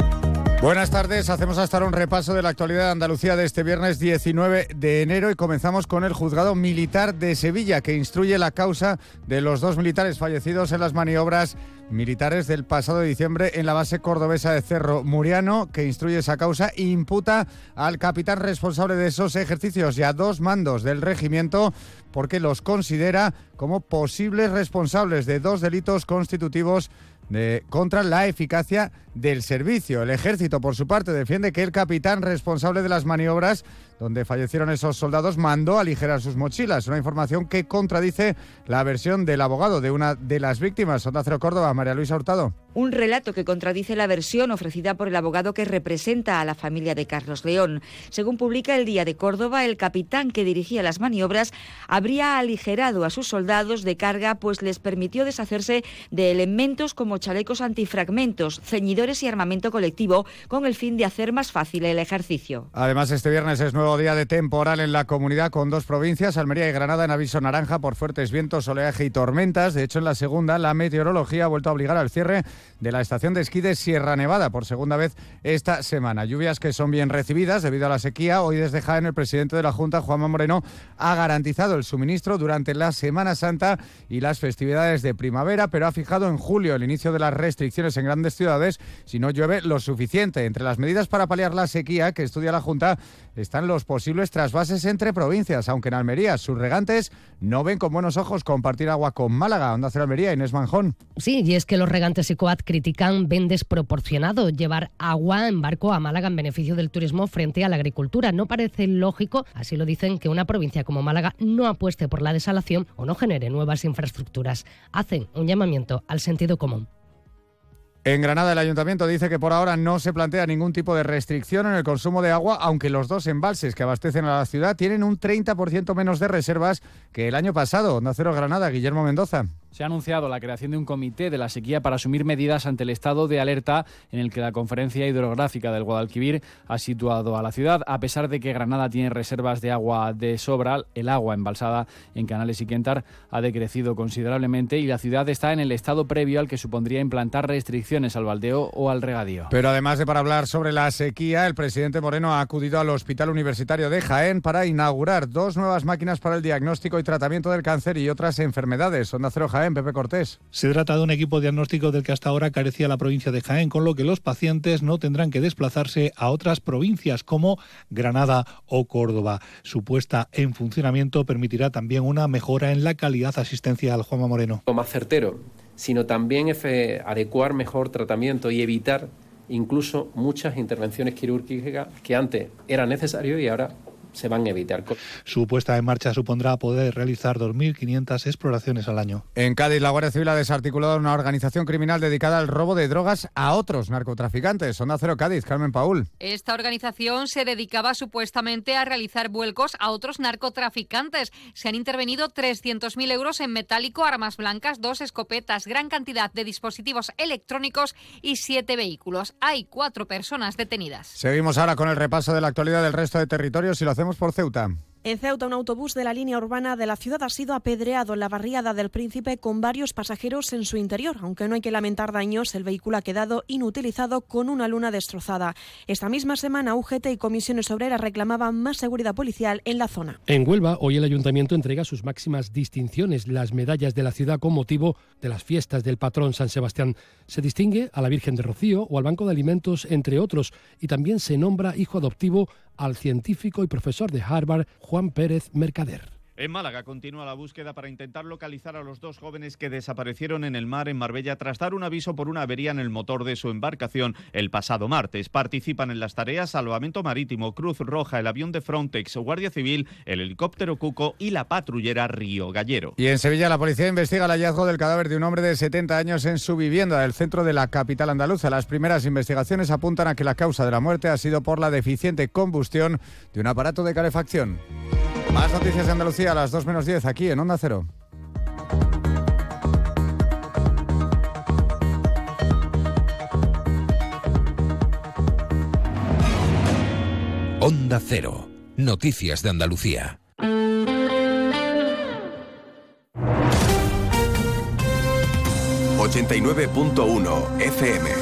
Buenas tardes, hacemos hasta ahora un repaso de la actualidad de Andalucía de este viernes 19 de enero y comenzamos con el juzgado militar de Sevilla que instruye la causa de los dos militares fallecidos en las maniobras militares del pasado diciembre en la base cordobesa de Cerro Muriano, que instruye esa causa e imputa al capitán responsable de esos ejercicios y a dos mandos del regimiento porque los considera como posibles responsables de dos delitos constitutivos contra la eficacia del servicio. El ejército, por su parte, defiende que el capitán responsable de las maniobras donde fallecieron esos soldados mandó aligerar sus mochilas. Una información que contradice la versión del abogado de una de las víctimas. Onda Cero Córdoba, María Luisa Hurtado. Un relato que contradice la versión ofrecida por el abogado que representa a la familia de Carlos León. Según publica el Día de Córdoba, el capitán que dirigía las maniobras habría aligerado a sus soldados de carga, pues les permitió deshacerse de elementos como chalecos antifragmentos, ceñidores y armamento colectivo, con el fin de hacer más fácil el ejercicio. Además, este viernes es nuevo día de temporal en la comunidad con dos provincias, Almería y Granada, en aviso naranja por fuertes vientos, oleaje y tormentas. De hecho, en la segunda, la meteorología ha vuelto a obligar al cierre de la estación de esquí de Sierra Nevada por segunda vez esta semana. Lluvias que son bien recibidas debido a la sequía. Hoy desde Jaén, el presidente de la Junta, Juanma Moreno, ha garantizado el suministro durante la Semana Santa y las festividades de primavera, pero ha fijado en julio el inicio de las restricciones en grandes ciudades si no llueve lo suficiente. Entre las medidas para paliar la sequía que estudia la Junta están los posibles trasvases entre provincias, aunque en Almería sus regantes no ven con buenos ojos compartir agua con Málaga. Onda Cero Almería, Inés Manjón. Sí, y es que los regantes y COAT critican ven desproporcionado llevar agua en barco a Málaga en beneficio del turismo frente a la agricultura. No parece lógico, así lo dicen, que una provincia como Málaga no apueste por la desalación o no genere nuevas infraestructuras. Hacen un llamamiento al sentido común. En Granada el ayuntamiento dice que por ahora no se plantea ningún tipo de restricción en el consumo de agua, aunque los dos embalses que abastecen a la ciudad tienen un 30% menos de reservas que el año pasado. Nacero Granada, Guillermo Mendoza. Se ha anunciado la creación de un comité de la sequía para asumir medidas ante el estado de alerta en el que la conferencia hidrográfica del Guadalquivir ha situado a la ciudad. A pesar de que Granada tiene reservas de agua de sobra, el agua embalsada en Canales y Quentar ha decrecido considerablemente y la ciudad está en el estado previo al que supondría implantar restricciones al baldeo o al regadío. Pero además de para hablar sobre la sequía, el presidente Moreno ha acudido al Hospital Universitario de Jaén para inaugurar dos nuevas máquinas para el diagnóstico y tratamiento del cáncer y otras enfermedades. Onda Cero Pepe Cortés. Se trata de un equipo diagnóstico del que hasta ahora carecía la provincia de Jaén, con lo que los pacientes no tendrán que desplazarse a otras provincias como Granada o Córdoba. Su puesta en funcionamiento permitirá también una mejora en la calidad asistencial. Juanma Moreno. Más certero, sino también adecuar mejor tratamiento y evitar incluso muchas intervenciones quirúrgicas que antes eran necesarias y ahora se van a evitar. Su puesta en marcha supondrá poder realizar 2.500 exploraciones al año. En Cádiz, la Guardia Civil ha desarticulado una organización criminal dedicada al robo de drogas a otros narcotraficantes. Onda Cero Cádiz, Carmen Paul. Esta organización se dedicaba supuestamente a realizar vuelcos a otros narcotraficantes. Se han intervenido 300.000 euros en metálico, armas blancas, dos escopetas, gran cantidad de dispositivos electrónicos y siete vehículos. Hay cuatro personas detenidas. Seguimos ahora con el repaso de la actualidad del resto de territorios y lo hacemos por Ceuta. En Ceuta, un autobús de la línea urbana de la ciudad ha sido apedreado en la barriada del Príncipe con varios pasajeros en su interior. Aunque no hay que lamentar daños, el vehículo ha quedado inutilizado con una luna destrozada. Esta misma semana, UGT y comisiones obreras reclamaban más seguridad policial en la zona. En Huelva, hoy el ayuntamiento entrega sus máximas distinciones, las medallas de la ciudad con motivo de las fiestas del patrón San Sebastián. Se distingue a la Virgen de Rocío o al Banco de Alimentos, entre otros, y también se nombra hijo adoptivo al científico y profesor de Harvard Juan Pérez Mercader. En Málaga continúa la búsqueda para intentar localizar a los dos jóvenes que desaparecieron en el mar en Marbella tras dar un aviso por una avería en el motor de su embarcación el pasado martes. Participan en las tareas Salvamento Marítimo, Cruz Roja, el avión de Frontex, Guardia Civil, el helicóptero Cuco y la patrullera Río Gallero. Y en Sevilla la policía investiga el hallazgo del cadáver de un hombre de 70 años en su vivienda del centro de la capital andaluza. Las primeras investigaciones apuntan a que la causa de la muerte ha sido por la deficiente combustión de un aparato de calefacción. Más noticias de Andalucía a las 2 menos 10 aquí en Onda Cero. Onda Cero. Noticias de Andalucía. ...89.1 FM.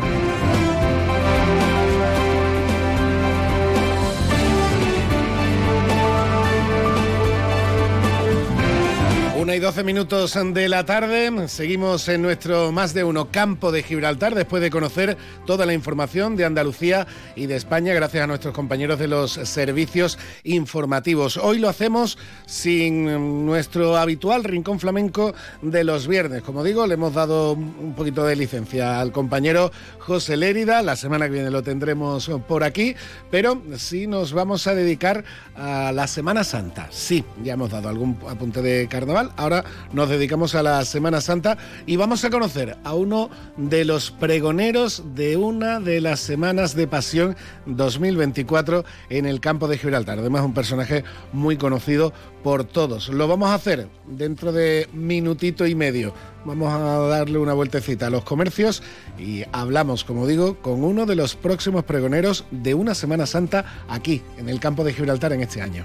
Y 12 minutos de la tarde, seguimos en nuestro más de uno campo de Gibraltar después de conocer toda la información de Andalucía y de España gracias a nuestros compañeros de los servicios informativos. Hoy lo hacemos sin nuestro habitual rincón flamenco de los viernes. Como digo, le hemos dado un poquito de licencia al compañero José Lérida, la semana que viene lo tendremos por aquí, pero sí nos vamos a dedicar a la Semana Santa. Sí, ya hemos dado algún apunte de carnaval Ahora nos dedicamos a la Semana Santa y vamos a conocer a uno de los pregoneros de una de las Semanas de Pasión 2024 en el campo de Gibraltar. Además, un personaje muy conocido por todos. Lo vamos a hacer dentro de minutito y medio. Vamos a darle una vueltecita a los comercios y hablamos, como digo, con uno de los próximos pregoneros de una Semana Santa aquí, en el campo de Gibraltar en este año.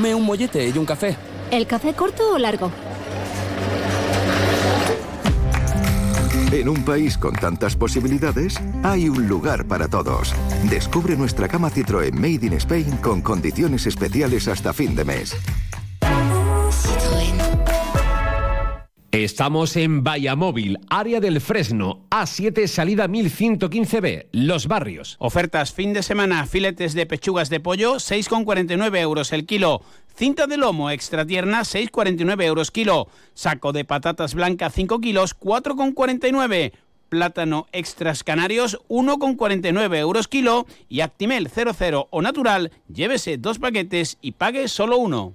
Tome un mollete y un café. ¿El café corto o largo? En un país con tantas posibilidades, hay un lugar para todos. Descubre nuestra cama Citroën Made in Spain con condiciones especiales hasta fin de mes. Estamos en Vallamóvil, área del Fresno, A7, salida 1115B, Los Barrios. Ofertas fin de semana, filetes de pechugas de pollo, 6,49 euros el kilo. Cinta de lomo extra tierna, 6,49 euros kilo. Saco de patatas blancas, 5 kilos, 4,49 plátano extras canarios 1,49 euros kilo y Actimel 00 o natural, llévese dos paquetes y pague solo uno.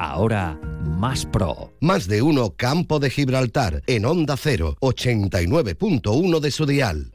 ahora más pro. Más de uno Campo de Gibraltar en Onda 0, 89.1 de su dial.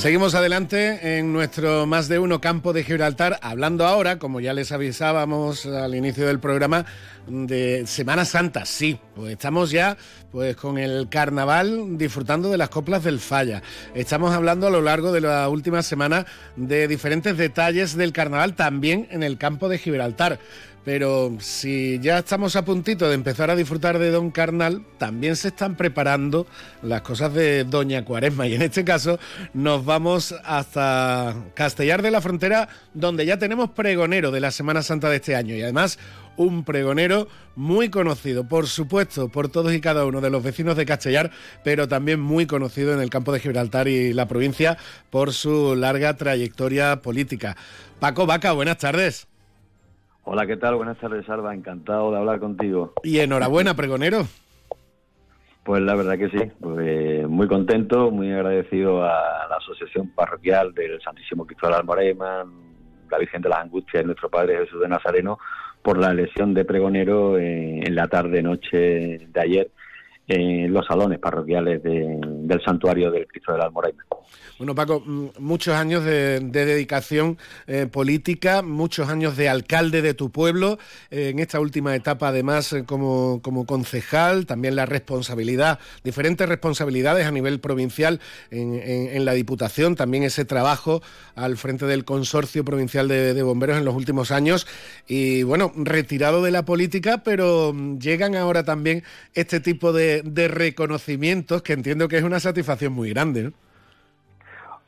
Seguimos adelante en nuestro más de uno campo de Gibraltar, hablando ahora, como ya les avisábamos al inicio del programa, de Semana Santa. Sí, pues estamos ya pues con el carnaval disfrutando de las coplas del Falla. Estamos hablando a lo largo de la última semana de diferentes detalles del carnaval también en el campo de Gibraltar. Pero si ya estamos a puntito de empezar a disfrutar de Don Carnal, también se están preparando las cosas de Doña Cuaresma. Y en este caso nos vamos hasta Castellar de la Frontera, donde ya tenemos pregonero de la Semana Santa de este año. Y además un pregonero muy conocido, por supuesto, por todos y cada uno de los vecinos de Castellar, pero también muy conocido en el campo de Gibraltar y la provincia por su larga trayectoria política. Paco Vaca, buenas tardes. Hola, ¿qué tal? Buenas tardes, Alba. Encantado de hablar contigo. Y enhorabuena, pregonero. Pues la verdad que sí, pues, muy contento, muy agradecido a la Asociación Parroquial del Santísimo Cristo de la Almorema, la Virgen de las Angustias, nuestro Padre Jesús de Nazareno, por la elección de pregonero en la tarde-noche de ayer en los salones parroquiales del santuario del Cristo de la Almoraima. Bueno, Paco, mm, muchos años de, dedicación eh, política, muchos años de alcalde de tu pueblo, eh, en esta última etapa además eh, como, como, concejal, también la responsabilidad, diferentes responsabilidades a nivel provincial en, la Diputación, también ese trabajo al frente del Consorcio Provincial de, Bomberos en los últimos años y bueno, retirado de la política, pero mm, llegan ahora también este tipo de, de reconocimientos que entiendo que es una satisfacción muy grande. ¿no?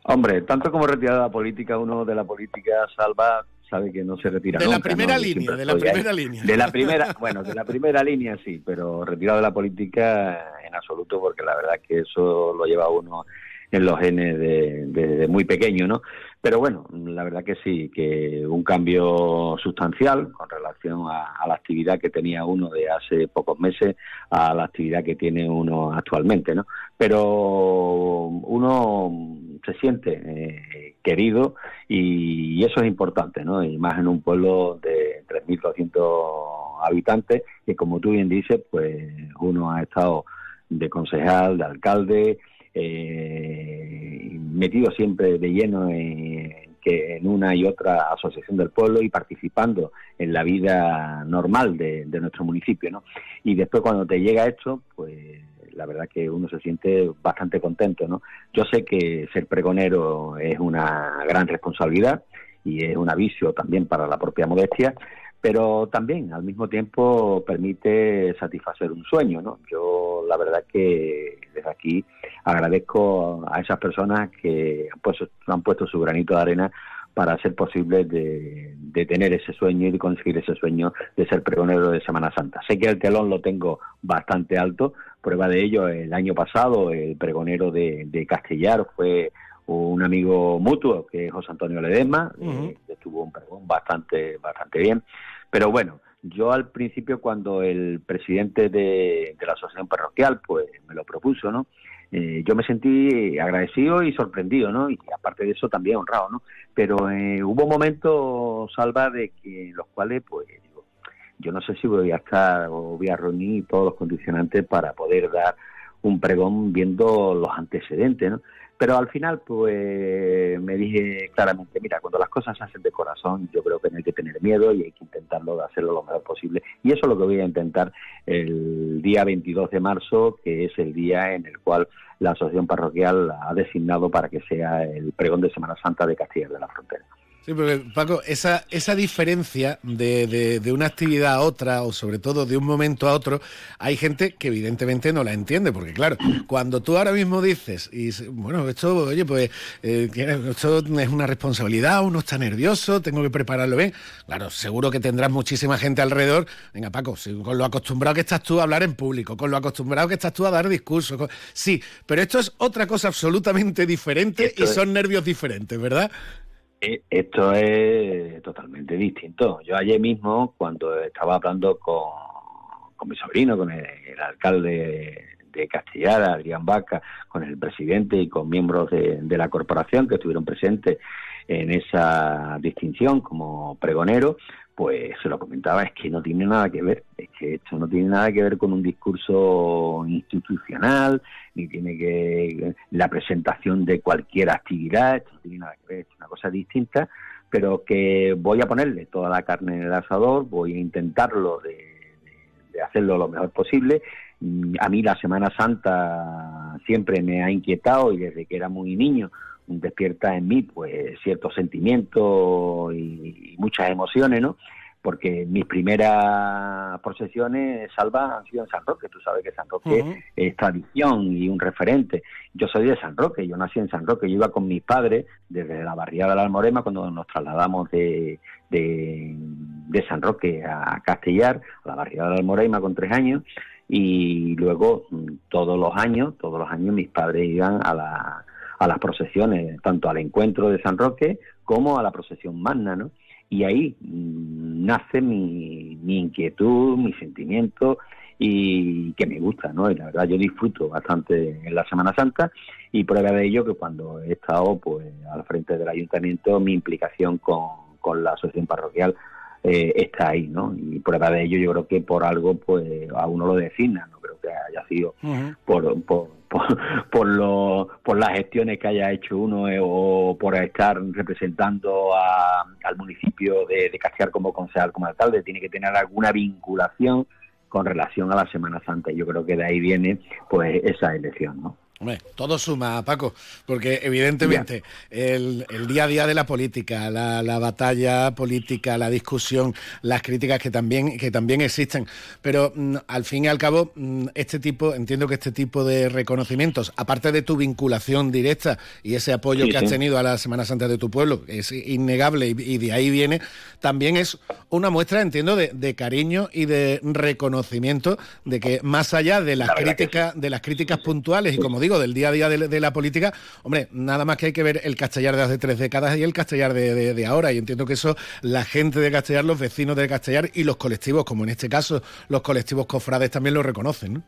Hombre, tanto como retirado de la política, uno de la política salva sabe que no se retira de la primera línea, de la primera línea. De la primera, bueno, de la primera línea sí, pero retirado de la política en absoluto, porque la verdad que eso lo lleva uno en los genes de, muy pequeño, ¿no? Pero bueno, la verdad que sí, que un cambio sustancial con relación a, la actividad que tenía uno de hace pocos meses a la actividad que tiene uno actualmente, ¿no? Pero uno se siente eh, querido y, eso es importante, ¿no? Y más en un pueblo de 3.200 habitantes que, como tú bien dices, pues uno ha estado de concejal, de alcalde, eh, metido siempre de lleno en, que en una y otra asociación del pueblo y participando en la vida normal de, de nuestro municipio, ¿no? Y después cuando te llega esto, pues la verdad que uno se siente bastante contento, ¿no? Yo sé que ser pregonero es una gran responsabilidad y es un aviso también para la propia modestia, pero también al mismo tiempo permite satisfacer un sueño, ¿no? Yo la verdad que desde aquí agradezco a esas personas que han puesto, han puesto su granito de arena para ser posible de, de, tener ese sueño y de conseguir ese sueño de ser pregonero de Semana Santa. Sé que el telón lo tengo bastante alto, prueba de ello el año pasado el pregonero de, de Castellar fue un amigo mutuo que es José Antonio Ledesma, uh tuvo un pregón bastante, bastante bien, pero bueno, yo al principio cuando el presidente de, de la asociación parroquial pues me lo propuso, ¿no? Eh, yo me sentí agradecido y sorprendido, ¿no? Y aparte de eso también honrado, ¿no? Pero eh, hubo momentos, Salva, de que los cuales, pues, yo no sé si voy a estar o voy a reunir todos los condicionantes para poder dar un pregón viendo los antecedentes, ¿no? Pero al final, pues me dije claramente, mira, cuando las cosas se hacen de corazón, yo creo que no hay que tener miedo y hay que intentarlo de hacerlo lo mejor posible. Y eso es lo que voy a intentar el día 22 de marzo, que es el día en el cual la asociación parroquial ha designado para que sea el pregón de Semana Santa de Castilla de la Frontera. Sí, porque Paco, esa, esa diferencia de, de, una actividad a otra, o sobre todo de un momento a otro, hay gente que evidentemente no la entiende, porque claro, cuando tú ahora mismo dices, y bueno, esto, oye, pues eh, esto es una responsabilidad, uno está nervioso, tengo que prepararlo bien, claro, seguro que tendrás muchísima gente alrededor, venga Paco, con lo acostumbrado que estás tú a hablar en público, con lo acostumbrado que estás tú a dar discursos, sí, pero esto es otra cosa absolutamente diferente y son nervios diferentes, ¿verdad? Esto es totalmente distinto. Yo ayer mismo, cuando estaba hablando con, con mi sobrino, con el, alcalde de Castellar, Adrián Vaca, con el presidente y con miembros de, la corporación que estuvieron presentes en esa distinción como pregonero, pues se lo comentaba, es que no tiene nada que ver, es que esto no tiene nada que ver con un discurso institucional, ni tiene que la presentación de cualquier actividad, esto no tiene nada que ver, es una cosa distinta, pero que voy a ponerle toda la carne en el asador, voy a intentarlo de, hacerlo lo mejor posible. A mí la Semana Santa siempre me ha inquietado y desde que era muy niño despierta en mí pues ciertos sentimientos y, muchas emociones, ¿no? Porque mis primeras procesiones salvas han sido en San Roque. Tú sabes que San Roque es tradición y un referente. Yo soy de San Roque, yo nací en San Roque. Yo iba con mis padres desde la barriada de la Almorema cuando nos trasladamos de, de, de San Roque a Castellar, a la barriada de la Almorema con tres años. Y luego mm, todos los años, todos los años mis padres iban a la a las procesiones, tanto al encuentro de San Roque como a la procesión magna, ¿no? Y ahí mm, nace mi, mi inquietud, mi sentimiento y que me gusta, ¿no? Y la verdad yo disfruto bastante en la Semana Santa y prueba de ello que cuando he estado pues al frente del ayuntamiento mi implicación con, con la asociación parroquial eh, está ahí, ¿no? Y prueba de ello yo creo que por algo pues a uno lo designa, no creo que haya sido por, por por, lo, por las gestiones que haya hecho uno eh, o por estar representando al municipio de, de Castellar como concejal, como alcalde, tiene que tener alguna vinculación con relación a la Semana Santa. Y yo creo que de ahí viene pues esa elección, ¿no? Todo suma, Paco, porque evidentemente el, día a día de la política, la, batalla política, la discusión, las críticas que también, que también existen, pero mm, al fin y al cabo, mm, este tipo, entiendo que este tipo de reconocimientos, aparte de tu vinculación directa y ese apoyo que has tenido a la Semana Santa de tu pueblo, es innegable y, de ahí viene, también es una muestra, entiendo, de, cariño y de reconocimiento de que más allá de las críticas, de las críticas puntuales y como digo, del día a día de, la política, hombre, nada más que hay que ver el Castellar de hace tres décadas y el Castellar de, ahora. Y entiendo que eso la gente de Castellar, los vecinos de Castellar y los colectivos, como en este caso los colectivos cofrades también lo reconocen, ¿no?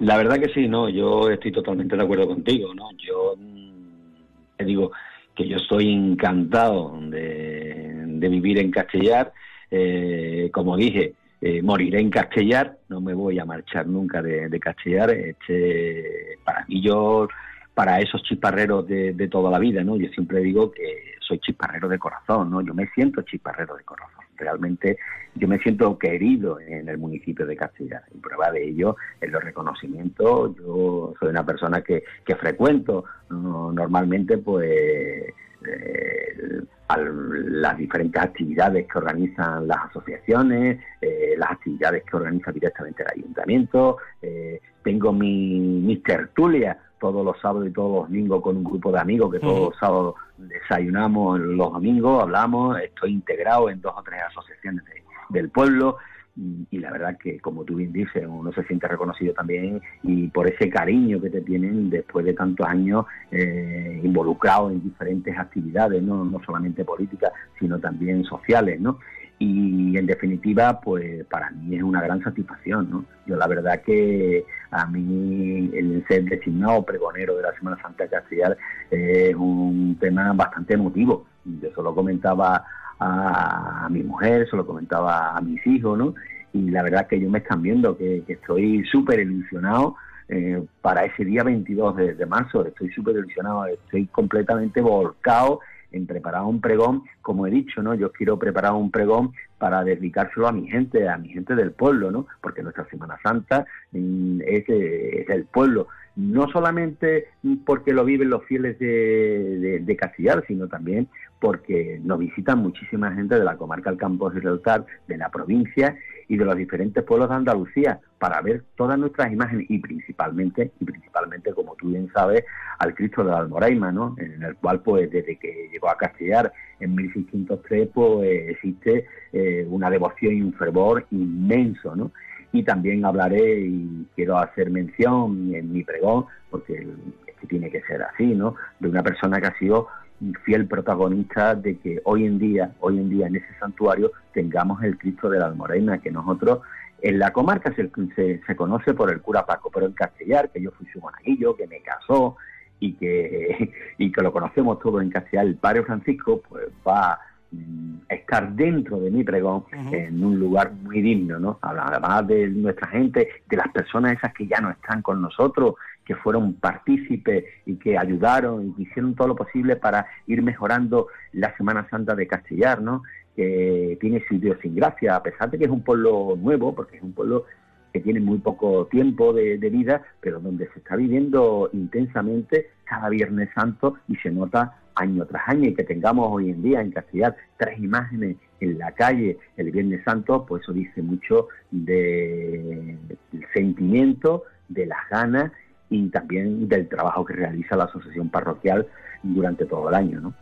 La verdad que sí, no, yo estoy totalmente de acuerdo contigo, ¿no? Yo mm, te digo que yo estoy encantado de, vivir en Castellar. Eh, como dije, eh, moriré en Castellar, no me voy a marchar nunca de, Castellar. Este, para mí yo, para esos chisparreros de, toda la vida, ¿no? Yo siempre digo que soy chisparrero de corazón, ¿no? Yo me siento chisparrero de corazón. Realmente yo me siento querido en el municipio de Castellar. Y prueba de ello es los reconocimientos. Yo soy una persona que, que frecuento normalmente, pues eh, las diferentes actividades que organizan las asociaciones, eh, las actividades que organiza directamente el ayuntamiento. Eh, tengo mi, mis tertulias todos los sábados y todos los domingos con un grupo de amigos que todos los sábados desayunamos los domingos, hablamos, estoy integrado en dos o tres asociaciones del pueblo y, la verdad que, como tú bien dices, uno se siente reconocido también y por ese cariño que te tienen después de tantos años eh, involucrados en diferentes actividades, ¿no? no solamente políticas, sino también sociales, ¿no? Y en definitiva, pues para mí es una gran satisfacción, ¿no? Yo la verdad que a mí el ser designado pregonero de la Semana Santa Castellar es un tema bastante emotivo. Yo eso lo comentaba a, mi mujer, se lo comentaba a mis hijos, ¿no? Y la verdad que ellos me están viendo que, estoy súper ilusionado eh, para ese día 22 de, de marzo. Estoy súper ilusionado, estoy completamente volcado en preparar un pregón, como he dicho, ¿no? Yo quiero preparar un pregón para dedicárselo a mi gente, a mi gente del pueblo, ¿no? Porque nuestra Semana Santa mm, es, eh, es el pueblo no solamente porque lo viven los fieles de, de, sino también porque nos visitan muchísima gente de la comarca del Campo de Gibraltar, de la provincia y de los diferentes pueblos de Andalucía para ver todas nuestras imágenes y principalmente, y principalmente, como tú bien sabes, al Cristo de la Almoraima, ¿no? En el cual, pues, desde que llegó a Castellar en 1603, pues, existe eh, una devoción y un fervor inmenso, ¿no? Y también hablaré y quiero hacer mención en mi pregón, porque es que tiene que ser así, ¿no? De una persona que ha sido fiel protagonista de que hoy en día, hoy en día en ese santuario tengamos el Cristo de la Almorena, que nosotros en la comarca se, se, conoce por el cura Paco, pero en Castellar, que yo fui su monaguillo, que me casó y que, y que lo conocemos todos en Castellar, el Padre Francisco, pues va estar dentro de mi pregón en un lugar muy digno, ¿no? Además de nuestra gente, de las personas esas que ya no están con nosotros, que fueron partícipes y que ayudaron y que hicieron todo lo posible para ir mejorando la Semana Santa de Castellar, ¿no? Que tiene su idiosincrasia, a pesar de que es un pueblo nuevo, porque es un pueblo que tiene muy poco tiempo de, de vida, pero donde se está viviendo intensamente cada Viernes Santo y se nota año tras año y que tengamos hoy en día en Castellar tres imágenes en la calle el Viernes Santo, pues eso dice mucho del sentimiento, de las ganas y también del trabajo que realiza la asociación parroquial durante todo el año, ¿no?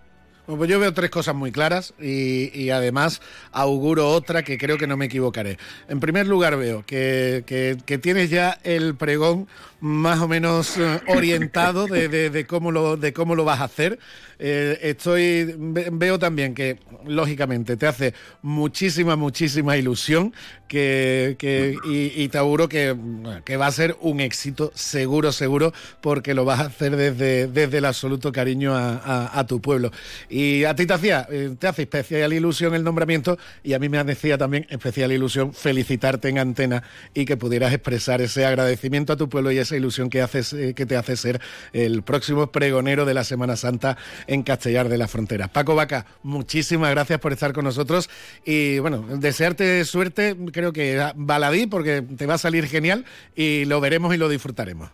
Pues yo veo tres cosas muy claras y, además auguro otra que creo que no me equivocaré. En primer lugar veo que, tienes ya el pregón más o menos eh, orientado de, cómo lo, de cómo lo vas a hacer. Eh, estoy veo también que, lógicamente, te hace muchísima, muchísima ilusión que, y, te auguro que, va a ser un éxito seguro, seguro, porque lo vas a hacer desde, desde el absoluto cariño a, tu pueblo. Y a ti te hacía, eh, te hace especial ilusión el nombramiento y a mí me hacía también especial ilusión felicitarte en antena y que pudieras expresar ese agradecimiento a tu pueblo y esa ilusión que, haces, eh, que te hace ser el próximo pregonero de la Semana Santa en Castellar de la Frontera. Paco Vaca, muchísimas gracias por estar con nosotros y bueno, desearte suerte, creo que baladí porque te va a salir genial y lo veremos y lo disfrutaremos.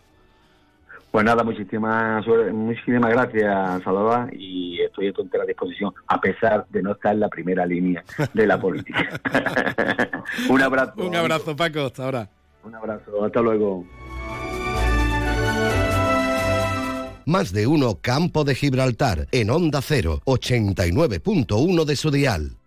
Pues nada, muchísimas, muchísimas gracias, Salvador, y estoy a tu entera disposición, a pesar de no estar en la primera línea de la política. Un abrazo. Un abrazo, Paco, hasta ahora. Un abrazo, hasta luego. Más de uno Campo de Gibraltar en Onda 0, 89.1 de su dial.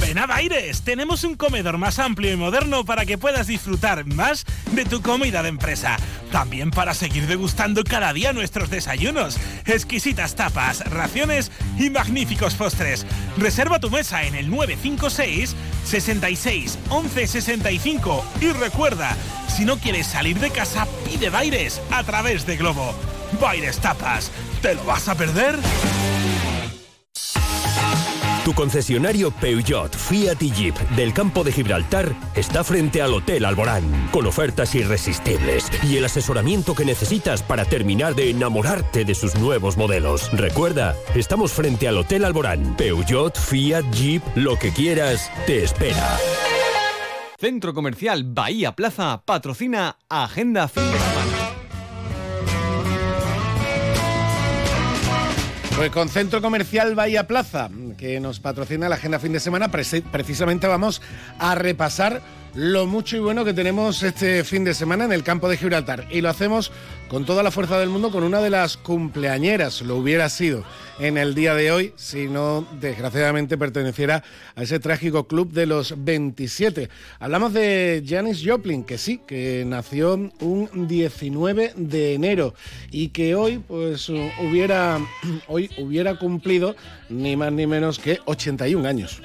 Ven a Baires, tenemos un comedor más amplio y moderno para que puedas disfrutar más de tu comida de empresa. También para seguir degustando cada día nuestros desayunos, exquisitas tapas, raciones y magníficos postres. Reserva tu mesa en el 956 66 11 65 y recuerda, si no quieres salir de casa, pide Baires a través de Globo. Baires Tapas. ¿Te lo vas a perder? Tu concesionario Peugeot, Fiat y Jeep del campo de Gibraltar está frente al Hotel Alborán, con ofertas irresistibles y el asesoramiento que necesitas para terminar de enamorarte de sus nuevos modelos. Recuerda, estamos frente al Hotel Alborán. Peugeot, Fiat, Jeep, lo que quieras, te espera. Centro Comercial Bahía Plaza patrocina Agenda Fin Pues con Centro Comercial Bahía Plaza, que nos patrocina la agenda fin de semana, precisamente vamos a repasar lo mucho y bueno que tenemos este fin de semana en el campo de Gibraltar. Y lo hacemos con toda la fuerza del mundo con una de las cumpleañeras. Lo hubiera sido en el día de hoy si no, desgraciadamente, perteneciera a ese trágico club de los 27. Hablamos de Janis Joplin, que sí, que nació un 19 de enero y que hoy, pues, hubiera, hoy hubiera cumplido ni más ni menos que 81 años.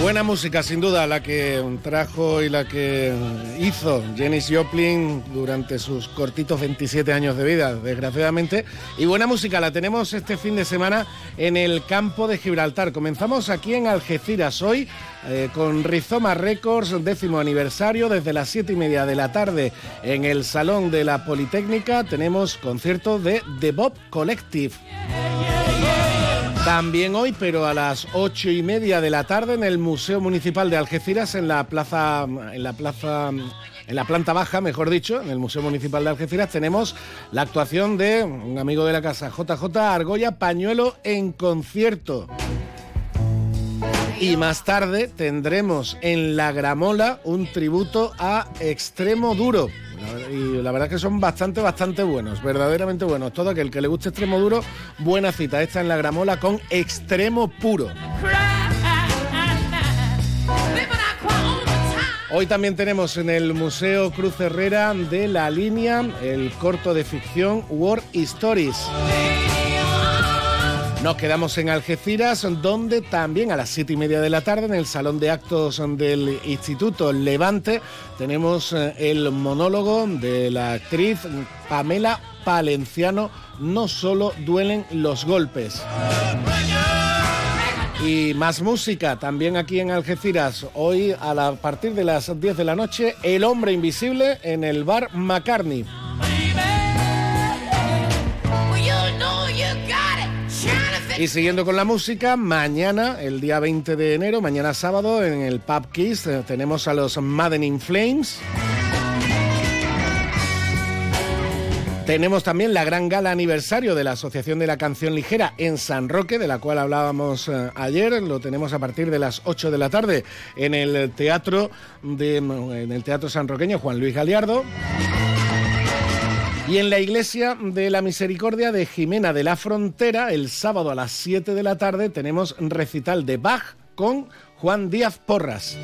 Buena música, sin duda, la que trajo y la que hizo Janis Joplin durante sus cortitos 27 años de vida, desgraciadamente. Y buena música la tenemos este fin de semana en el campo de Gibraltar. Comenzamos aquí en Algeciras hoy eh, con Rizoma Records, décimo aniversario, desde las siete y media de la tarde en el Salón de la Politécnica. Tenemos concierto de The Bob Collective. También hoy, pero a las ocho y media de la tarde, en el Museo Municipal de Algeciras, en la plaza, en la plaza, en la planta baja, mejor dicho, en el Museo Municipal de Algeciras, tenemos la actuación de un amigo de la casa, JJ Argolla Pañuelo en concierto. Y más tarde tendremos en La Gramola un tributo a Extremo Duro. Y la verdad es que son bastante, bastante buenos, verdaderamente buenos. Todo aquel que le guste Extremo Duro, buena cita. Esta en La Gramola con Extremo Puro. Hoy también tenemos en el Museo Cruz Herrera de la línea el corto de ficción War Stories. Nos quedamos en Algeciras, donde también a las siete y media de la tarde, en el Salón de Actos del Instituto Levante, tenemos eh, el monólogo de la actriz Pamela Palenciano, No solo duelen los golpes. Y más música también aquí en Algeciras. Hoy a, partir de las 10 de la noche, El hombre invisible en el bar McCartney. Y siguiendo con la música, mañana, el día 20 de enero, mañana sábado, en el Pub Kiss, eh, tenemos a los Madden in Flames. Tenemos también la gran gala aniversario de la Asociación de la Canción Ligera en San Roque, de la cual hablábamos eh, ayer. Lo tenemos a partir de las 8 de la tarde en el Teatro de, en el Teatro Juan Luis Galiardo. Y en la iglesia de la Misericordia de Jimena de la Frontera, el sábado a las 7 de la tarde, tenemos recital de Bach con Juan Díaz Porras.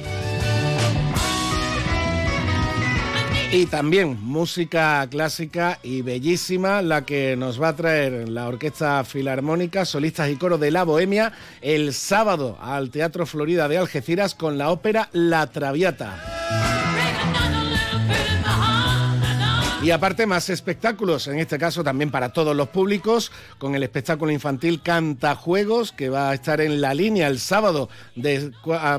Y también música clásica y bellísima, la que nos va a traer la Orquesta Filarmónica, solistas y coro de la Bohemia, el sábado al Teatro Florida de Algeciras con la ópera La Traviata. Y aparte más espectáculos, en este caso también para todos los públicos, con el espectáculo infantil Cantajuegos, que va a estar en la línea el sábado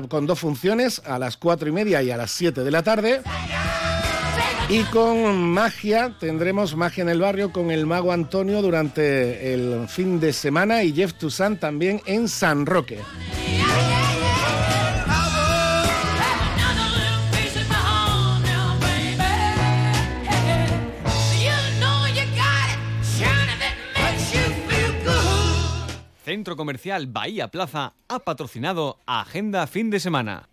con dos funciones, a las cuatro y media y a las siete de la tarde. Y con magia, tendremos magia en el barrio con el mago Antonio durante el fin de semana y Jeff Toussaint también en San Roque. Centro Comercial Bahía Plaza ha patrocinado Agenda Fin de Semana.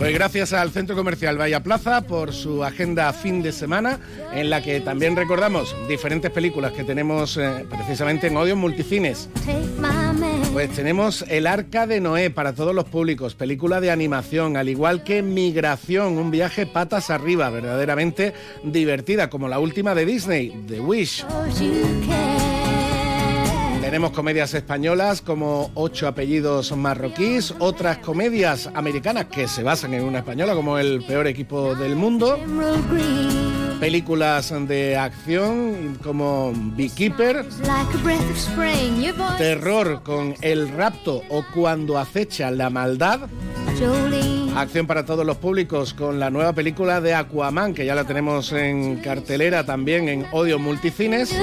Pues gracias al Centro Comercial Bahía Plaza por su agenda fin de semana, en la que también recordamos diferentes películas que tenemos eh, precisamente en Odio Multicines. Pues tenemos El Arca de Noé para todos los públicos, película de animación, al igual que Migración, un viaje patas arriba, verdaderamente divertida, como la última de Disney, The Wish. Tenemos comedias españolas como Ocho apellidos marroquíes, otras comedias americanas que se basan en una española como El peor equipo del mundo películas de acción como Beekeeper, terror con El rapto o Cuando acecha la maldad. Acción para todos los públicos con la nueva película de Aquaman, que ya la tenemos en cartelera también en Odio Multicines.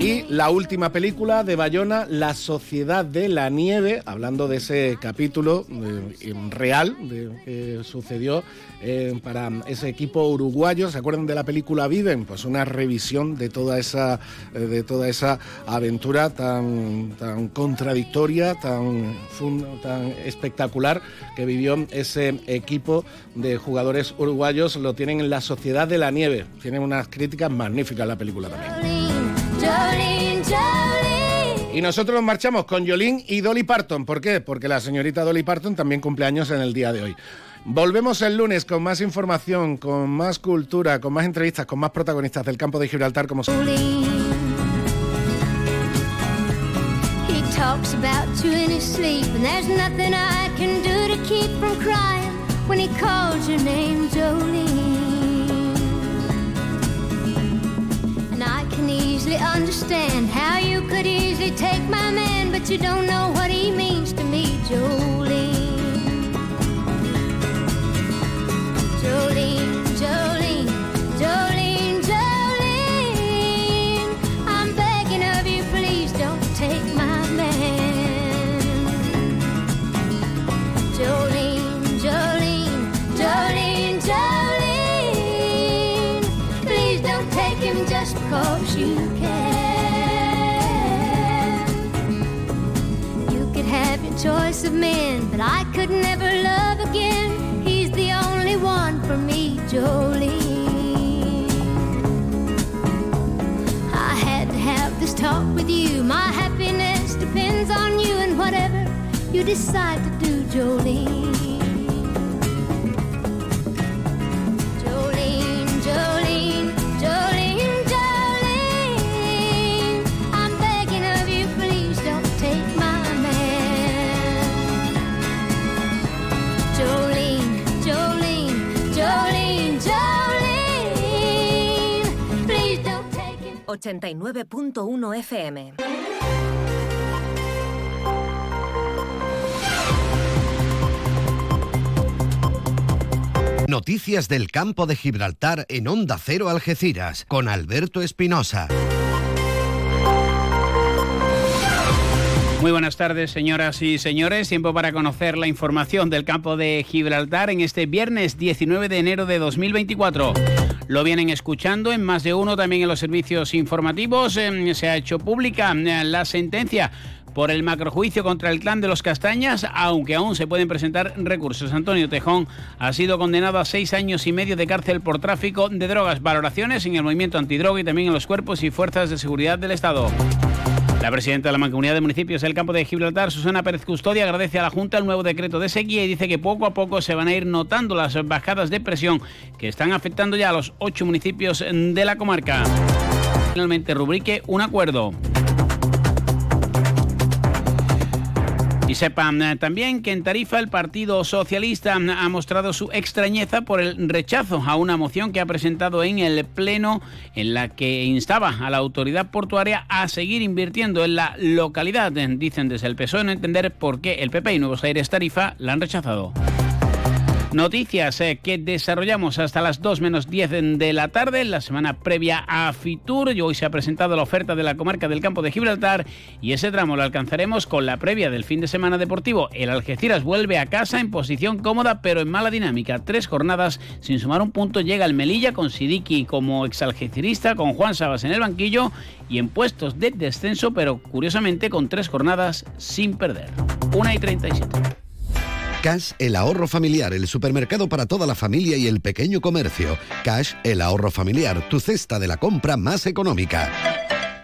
Y la última película de Bayona, La Sociedad de la Nieve, hablando de ese capítulo eh, real de, que sucedió eh, para ese equipo uruguayo. ¿Se acuerdan de la película Viven? Pues una revisión de toda esa, eh, de toda esa aventura tan, tan contradictoria, tan, tan espectacular que vivió ese equipo de jugadores uruguayos. Lo tienen en La Sociedad de la Nieve. Tienen unas críticas magníficas la película también. Y nosotros nos marchamos con Jolín y Dolly Parton. ¿Por qué? Porque la señorita Dolly Parton también cumple años en el día de hoy. Volvemos el lunes con más información, con más cultura, con más entrevistas, con más protagonistas del campo de Gibraltar como talks about you in his sleep, and there's nothing I can do to keep from crying when he calls your name, Jolene. And I can easily understand how you could easily take my man, but you don't know what he means to me, Jolene. Choice of men, but I could never love again. Jolene. I had to have this talk with you. My happiness depends on you and whatever you decide to do, Jolene. 89.1 FM. Noticias del campo de Gibraltar en Onda Cero Algeciras con Alberto Espinosa. Muy buenas tardes, señoras y señores. Tiempo para conocer la información del campo de Gibraltar en este viernes 19 de enero de 2024. Lo vienen escuchando en más de uno, también en los servicios informativos. Eh, Se ha hecho pública eh, la sentencia por el macrojuicio contra el clan de los Castañas, aunque aún se pueden presentar recursos. Antonio Tejón ha sido condenado a seis años y medio de cárcel por tráfico de drogas. Valoraciones en el movimiento antidroga y también en los cuerpos y fuerzas de seguridad del Estado. La presidenta de la Mancomunidad de Municipios del Campo de Gibraltar, Susana Pérez Custodia, agradece a la Junta el nuevo decreto de sequía y dice que poco a poco se van a ir notando las bajadas de presión que están afectando ya a los ocho municipios de la comarca. Finalmente rubrique un acuerdo. Y sepan eh, también que en Tarifa el Partido Socialista mm, ha mostrado su extrañeza por el rechazo a una moción que ha presentado en el Pleno en la que instaba a la autoridad portuaria a seguir invirtiendo en la localidad. Dicen desde el PSOE no entender por qué el PP y Nuevos Aires Tarifa la han rechazado. Noticias eh, que desarrollamos hasta las 2 menos 10 de la tarde, la semana previa a Fitur. Y hoy se ha presentado la oferta de la comarca del campo de Gibraltar y ese tramo lo alcanzaremos con la previa del fin de semana deportivo. El Algeciras vuelve a casa en posición cómoda pero en mala dinámica. Tres jornadas sin sumar un punto llega el Melilla con Sidiki como exalgecirista, con Juan Sabas en el banquillo y en puestos de descenso, pero curiosamente con tres jornadas sin perder. 1 y 37. Cash, el ahorro familiar, el supermercado para toda la familia y el pequeño comercio. Cash, el ahorro familiar, tu cesta de la compra más económica.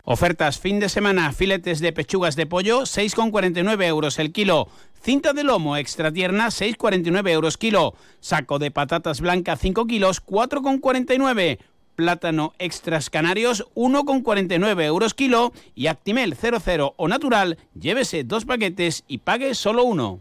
Ofertas fin de semana, filetes de pechugas de pollo, 6,49 euros el kilo. Cinta de lomo extra tierna, 6,49 euros kilo. Saco de patatas blancas, 5 kilos, 4,49. Plátano extras canarios, 1,49 euros kilo. Y Actimel 00 o natural, llévese dos paquetes y pague solo uno.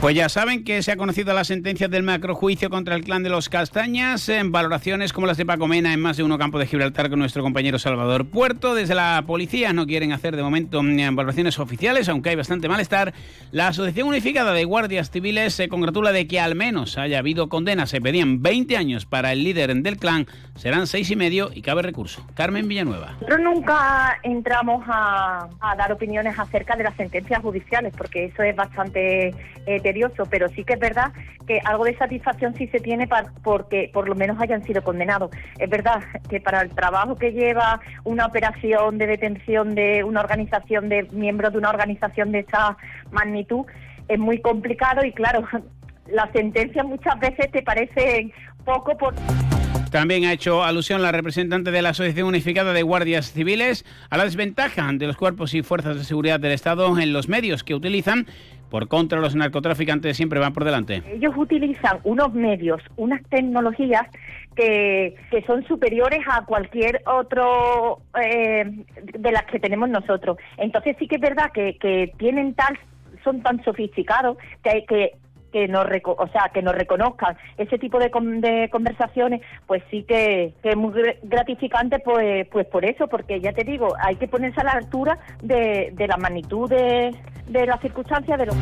Pues ya saben que se ha conocido la sentencia del macrojuicio contra el clan de los Castañas, en valoraciones como las de Paco Mena en más de uno campo de Gibraltar con nuestro compañero Salvador Puerto. Desde la policía no quieren hacer de momento mm, valoraciones oficiales, aunque hay bastante malestar. La Asociación Unificada de Guardias Civiles se congratula de que al menos haya habido condenas. Se pedían 20 años para el líder del clan, serán seis y medio y cabe recurso. Carmen Villanueva. Nunca entramos a, a dar opiniones acerca de las sentencias judiciales, porque eso es bastante eh, pero sí que es verdad que algo de satisfacción sí se tiene para, porque por lo menos hayan sido condenados. Es verdad que para el trabajo que lleva una operación de detención de una organización de miembros de una organización de esa magnitud es muy complicado y claro, las sentencias muchas veces te parecen poco por también ha hecho alusión la representante de la Asociación Unificada de Guardias Civiles a la desventaja de los cuerpos y fuerzas de seguridad del Estado en los medios que utilizan. Por contra, los narcotraficantes siempre van por delante. Ellos utilizan unos medios, unas tecnologías que, que son superiores a cualquier otro eh, de las que tenemos nosotros. Entonces sí que es verdad que, que tienen tal son tan sofisticados que, que que nos o sea que nos reconozcan ese tipo de, de conversaciones pues sí que, es muy gratificante pues pues por eso porque ya te digo hay que ponerse a la altura de, de la magnitud de, de las circunstancias de los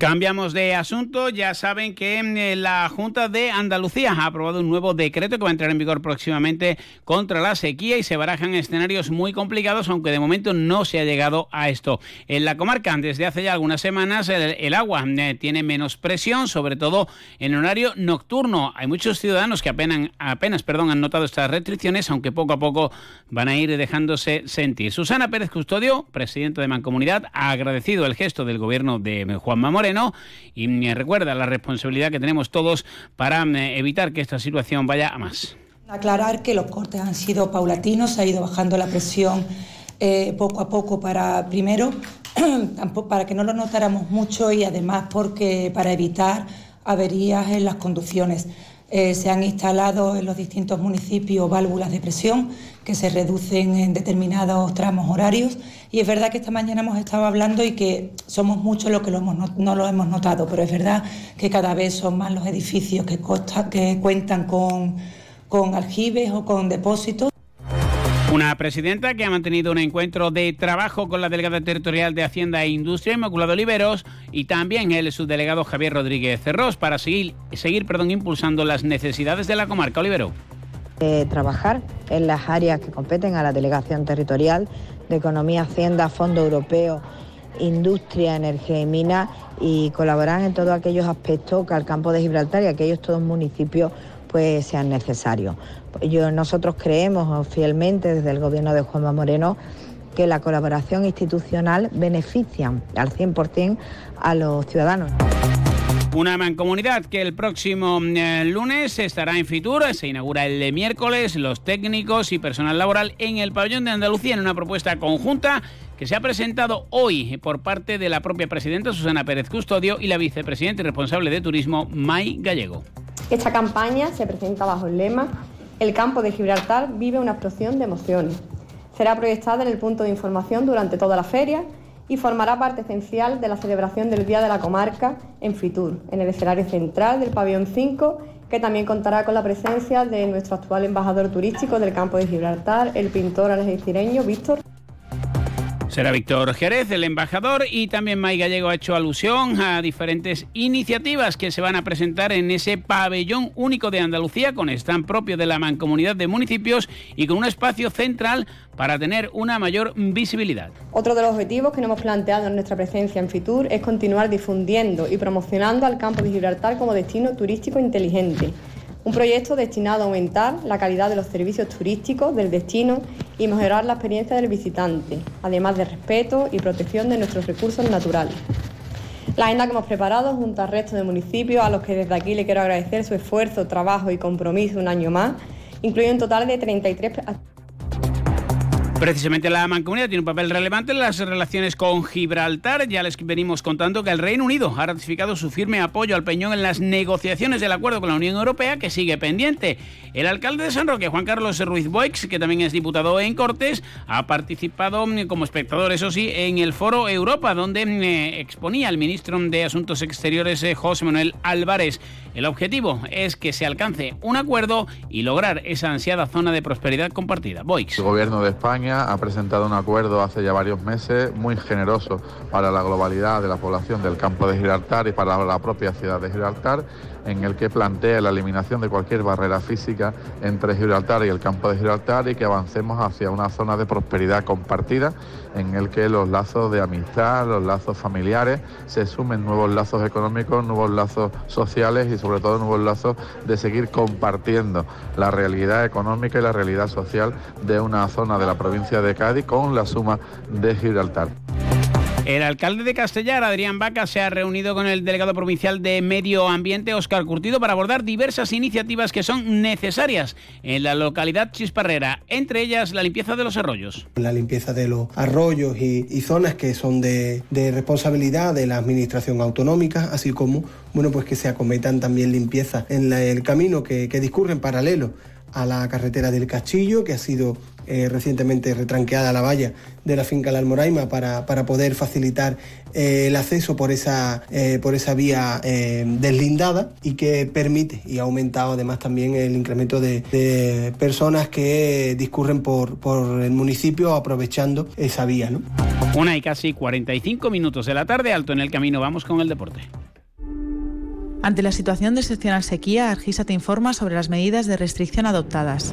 Cambiamos de asunto. Ya saben que eh, la Junta de Andalucía ha aprobado un nuevo decreto que va a entrar en vigor próximamente contra la sequía y se barajan escenarios muy complicados, aunque de momento no se ha llegado a esto. En la comarca, desde hace ya algunas semanas, el, agua eh, tiene menos presión, sobre todo en horario nocturno. Hay muchos ciudadanos que apenas, perdón, han notado estas restricciones, aunque poco a poco van a ir dejándose sentir. Susana Pérez Custodio, presidenta de Mancomunidad, ha agradecido el gesto del gobierno de Juan Mamore y recuerda la responsabilidad que tenemos todos para eh, evitar que esta situación vaya a más. Aclarar que los cortes han sido paulatinos, ha ido bajando la presión eh, poco a poco para, primero, para que no lo notáramos mucho y además porque para evitar averías en las conducciones. Eh, se han instalado en los distintos municipios válvulas de presión que se reducen en determinados tramos horarios y es verdad que esta mañana hemos estado hablando y que somos muchos los que no lo hemos notado, pero es verdad que cada vez son más los edificios que, que cuentan con, con aljibes o con depósitos. Una presidenta que ha mantenido un encuentro de trabajo con la delegada territorial de Hacienda e Industria, Inmaculado Oliveros, y también el subdelegado Javier Rodríguez Cerrós para seguir, impulsando las necesidades de la comarca. Olivero. Trabajar en las áreas que competen a la delegación territorial de Economía, Hacienda, Fondo Europeo, Industria, Energía y Minas y colaborar en todos aquellos aspectos que al campo de Gibraltar y aquellos todos municipios pues sean necesarios. Yo, nosotros creemos fielmente desde el gobierno de Juanma Moreno que la colaboración institucional beneficia al 100% a los ciudadanos. Una mancomunidad que el próximo eh, lunes estará en Fitur, se inaugura el miércoles, los técnicos y personal laboral en el pabellón de Andalucía en una propuesta conjunta que se ha presentado hoy por parte de la propia presidenta Susana Pérez Custodio y la vicepresidenta y responsable de turismo May Gallego. Esta campaña se presenta bajo el lema El campo de Gibraltar vive una explosión de emociones. Será proyectada en el punto de información durante toda la feria y formará parte esencial de la celebración del Día de la Comarca en Fitur, en el escenario central del pabellón 5, que también contará con la presencia de nuestro actual embajador turístico del campo de Gibraltar, el pintor algecireño Víctor. Será Víctor Jerez, el embajador, y también May Gallego ha hecho alusión a diferentes iniciativas que se van a presentar en ese pabellón único de Andalucía, con stand propio de la mancomunidad de municipios y con un espacio central para tener una mayor visibilidad. Otro de los objetivos que nos hemos planteado en nuestra presencia en Fitur es continuar difundiendo y promocionando al campo de Gibraltar como destino turístico inteligente un proyecto destinado a aumentar la calidad de los servicios turísticos del destino y mejorar la experiencia del visitante, además de respeto y protección de nuestros recursos naturales. La agenda que hemos preparado junto al resto de municipios, a los que desde aquí le quiero agradecer su esfuerzo, trabajo y compromiso un año más, incluye un total de 33 Precisamente la mancomunidad tiene un papel relevante en las relaciones con Gibraltar. Ya les venimos contando que el Reino Unido ha ratificado su firme apoyo al Peñón en las negociaciones del acuerdo con la Unión Europea, que sigue pendiente. El alcalde de San Roque, Juan Carlos Ruiz Boix, que también es diputado en Cortes, ha participado como espectador, eso sí, en el Foro Europa, donde eh, exponía el ministro de Asuntos Exteriores, eh, José Manuel Álvarez. El objetivo es que se alcance un acuerdo y lograr esa ansiada zona de prosperidad compartida. Boix. El gobierno de España ha presentado un acuerdo hace ya varios meses muy generoso para la globalidad de la población del campo de Gibraltar y para la propia ciudad de Gibraltar en el que plantea la eliminación de cualquier barrera física entre Gibraltar y el campo de Gibraltar y que avancemos hacia una zona de prosperidad compartida en el que los lazos de amistad, los lazos familiares, se sumen nuevos lazos económicos, nuevos lazos sociales y sobre todo nuevos lazos de seguir compartiendo la realidad económica y la realidad social de una zona de la provincia de Cádiz con la suma de Gibraltar. El alcalde de Castellar, Adrián Vaca, se ha reunido con el delegado provincial de Medio Ambiente, Óscar Curtido, para abordar diversas iniciativas que son necesarias en la localidad chisparrera, entre ellas la limpieza de los arroyos. La limpieza de los arroyos y, zonas que son de, responsabilidad de la administración autonómica, así como bueno, pues que se acometan también limpieza en el camino que, que discurre en paralelo a la carretera del Castillo, que ha sido eh, recientemente retranqueada la valla de la finca La Almoraima para, para poder facilitar eh, el acceso por esa, eh, por esa vía deslindada y que permite y ha aumentado además también el incremento de, personas que discurren por, por, el municipio aprovechando esa vía. ¿no? Una y casi 45 minutos de la tarde, alto en el camino, vamos con el deporte. Ante la situación de excepcional sequía, Argisa te informa sobre las medidas de restricción adoptadas.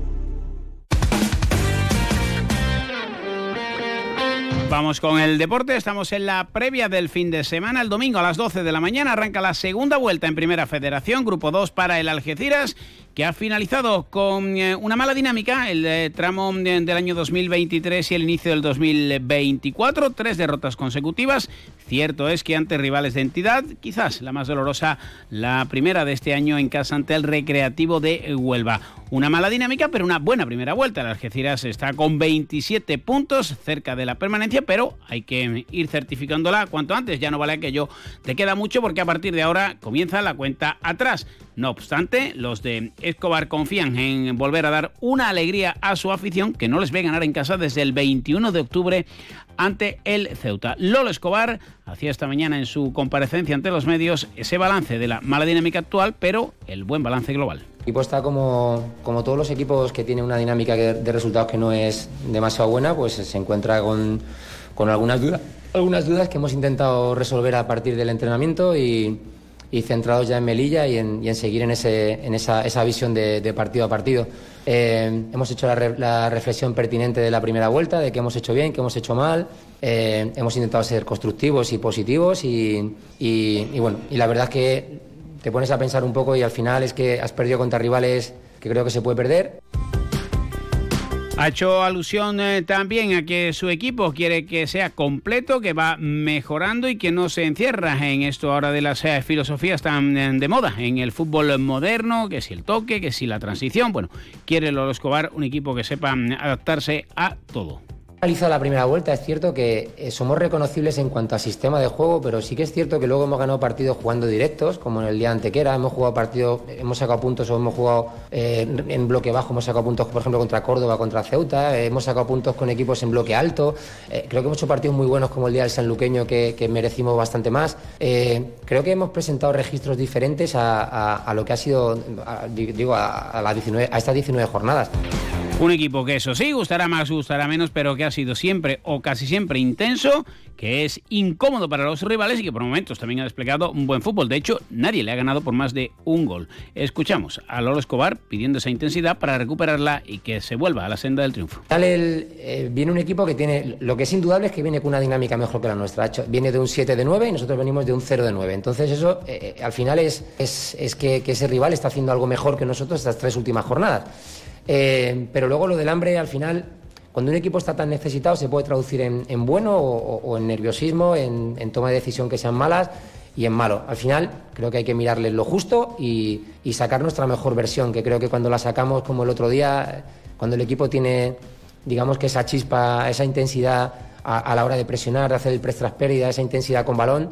Vamos con el deporte, estamos en la previa del fin de semana. El domingo a las 12 de la mañana arranca la segunda vuelta en Primera Federación, Grupo 2 para el Algeciras que ha finalizado con eh, una mala dinámica el eh, tramo del año 2023 y el inicio del 2024. Tres derrotas consecutivas. Cierto es que ante rivales de entidad, quizás la más dolorosa, la primera de este año en casa ante el Recreativo de Huelva. Una mala dinámica, pero una buena primera vuelta. El Algeciras está con 27 puntos cerca de la permanencia, pero hay que ir certificándola cuanto antes. Ya no vale aquello. Te queda mucho porque a partir de ahora comienza la cuenta atrás. No obstante, los de Escobar confían en volver a dar una alegría a su afición que no les ve ganar en casa desde el 21 de octubre ante el Ceuta. Lolo Escobar hacía esta mañana en su comparecencia ante los medios ese balance de la mala dinámica actual, pero el buen balance global. El equipo está como, como todos los equipos que tienen una dinámica de resultados que no es demasiado buena, pues se encuentra con, con algunas dudas, algunas dudas que hemos intentado resolver a partir del entrenamiento y y centrados ya en Melilla y en, seguir en, ese, en esa, esa visión de, partido a partido. Eh, hemos hecho la, reflexión pertinente de la primera vuelta, de qué hemos hecho bien, qué hemos hecho mal. Eh, hemos intentado ser constructivos y positivos y, y, bueno, y la verdad es que te pones a pensar un poco y al final es que has perdido contra rivales que creo que se puede perder. Ha hecho alusión eh, también a que su equipo quiere que sea completo, que va mejorando y que no se encierra en esto ahora de las eh, filosofías tan eh, de moda en el fútbol moderno, que si el toque, que si la transición. Bueno, quiere Lolo Escobar un equipo que sepa mm, adaptarse a todo finalizado la primera vuelta, es cierto que eh, somos reconocibles en cuanto a sistema de juego, pero sí que es cierto que luego hemos ganado partidos jugando directos, como en el día antequera, hemos jugado partidos, hemos sacado puntos o hemos jugado eh, en bloque bajo, hemos sacado puntos, por ejemplo, contra Córdoba, contra Ceuta, eh, hemos sacado puntos con equipos en bloque alto, creo que hemos hecho partidos muy buenos como el día del Sanluqueño que, que merecimos bastante más. creo que hemos presentado registros diferentes a, lo que ha sido, digo, a, la 19, a estas 19 jornadas. Un equipo que eso sí, gustará más, gustará menos, pero que ha sido siempre o casi siempre intenso, que es incómodo para los rivales y que por momentos también ha desplegado un buen fútbol. De hecho, nadie le ha ganado por más de un gol. Escuchamos a Lolo Escobar pidiendo esa intensidad para recuperarla y que se vuelva a la senda del triunfo. Eh, viene un equipo que tiene, lo que es indudable es que viene con una dinámica mejor que la nuestra. Viene de un 7 de 9 y nosotros venimos de un 0 de 9. Entonces eso eh, eh, al final es, es, que ese rival está haciendo algo mejor que nosotros estas tres últimas jornadas. Eh, pero luego lo del hambre, al final, cuando un equipo está tan necesitado, se puede traducir en, bueno o, en nerviosismo, en, toma de decisión que sean malas y en malo. Al final, creo que hay que mirarle lo justo y, sacar nuestra mejor versión, que creo que cuando la sacamos, como el otro día, cuando el equipo tiene, digamos que esa chispa, esa intensidad a, la hora de presionar, de hacer el press tras pérdida, esa intensidad con balón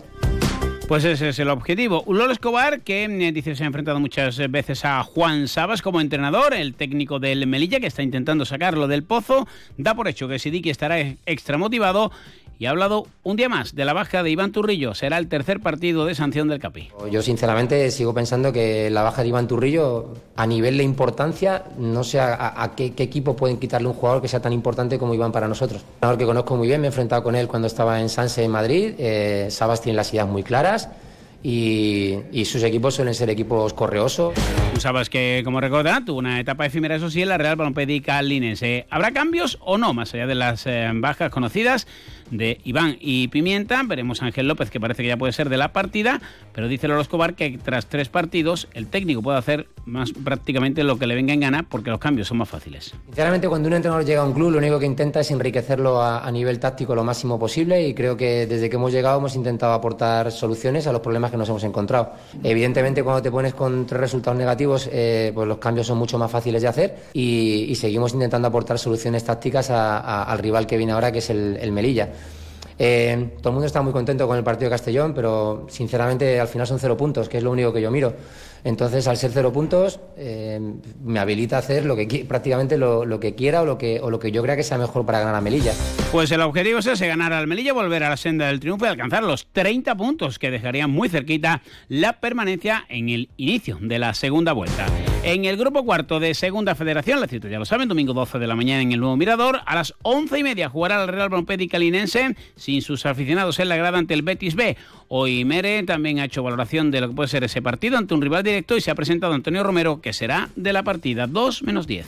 Pues ese es el objetivo. Lolo Escobar, que eh, dice se ha enfrentado muchas veces a Juan Sabas como entrenador, el técnico del Melilla, que está intentando sacarlo del pozo, da por hecho que Sidiki estará extra motivado y ha hablado un día más de la baja de Iván Turrillo. Será el tercer partido de sanción del Capi. Yo sinceramente sigo pensando que la baja de Iván Turrillo, a nivel de importancia, no sé a, qué, equipo pueden quitarle un jugador que sea tan importante como Iván para nosotros. Un jugador que conozco muy bien, me he enfrentado con él cuando estaba en Sanse en Madrid. Eh, Sabas tiene las ideas muy claras y, sus equipos suelen ser equipos correosos. Tú sabes que, como recordarán, tuvo una etapa efímera, eso sí, en la Real Balompédica Linense. ¿Habrá cambios o no, más allá de las eh, bajas conocidas? De Iván y Pimienta. Veremos a Ángel López, que parece que ya puede ser de la partida, pero dice Lolo Escobar que tras tres partidos el técnico puede hacer más prácticamente lo que le venga en gana porque los cambios son más fáciles. Sinceramente, cuando un entrenador llega a un club, lo único que intenta es enriquecerlo a, nivel táctico lo máximo posible y creo que desde que hemos llegado hemos intentado aportar soluciones a los problemas que nos hemos encontrado. Evidentemente, cuando te pones con tres resultados negativos, eh, pues los cambios son mucho más fáciles de hacer y, seguimos intentando aportar soluciones tácticas al rival que viene ahora, que es el Melilla. Eh, todo el mundo está muy contento con el partido de Castellón, pero sinceramente al final son cero puntos, que es lo único que yo miro. Entonces, al ser cero puntos, eh, me habilita a hacer lo que prácticamente lo, que quiera o lo que, o lo que yo crea que sea mejor para ganar a Melilla. Pues el objetivo es ese, ganar al Melilla, volver a la senda del triunfo y alcanzar los 30 puntos que dejarían muy cerquita la permanencia en el inicio de la segunda vuelta. En el grupo cuarto de Segunda Federación, la cita ya lo saben, domingo 12 de la mañana en el Nuevo Mirador, a las 11 y media jugará el Real Brompédica Linense sin sus aficionados en la grada ante el Betis B. Hoy Mere también ha hecho valoración de lo que puede ser ese partido ante un rival directo y se ha presentado Antonio Romero, que será de la partida 2 menos 10.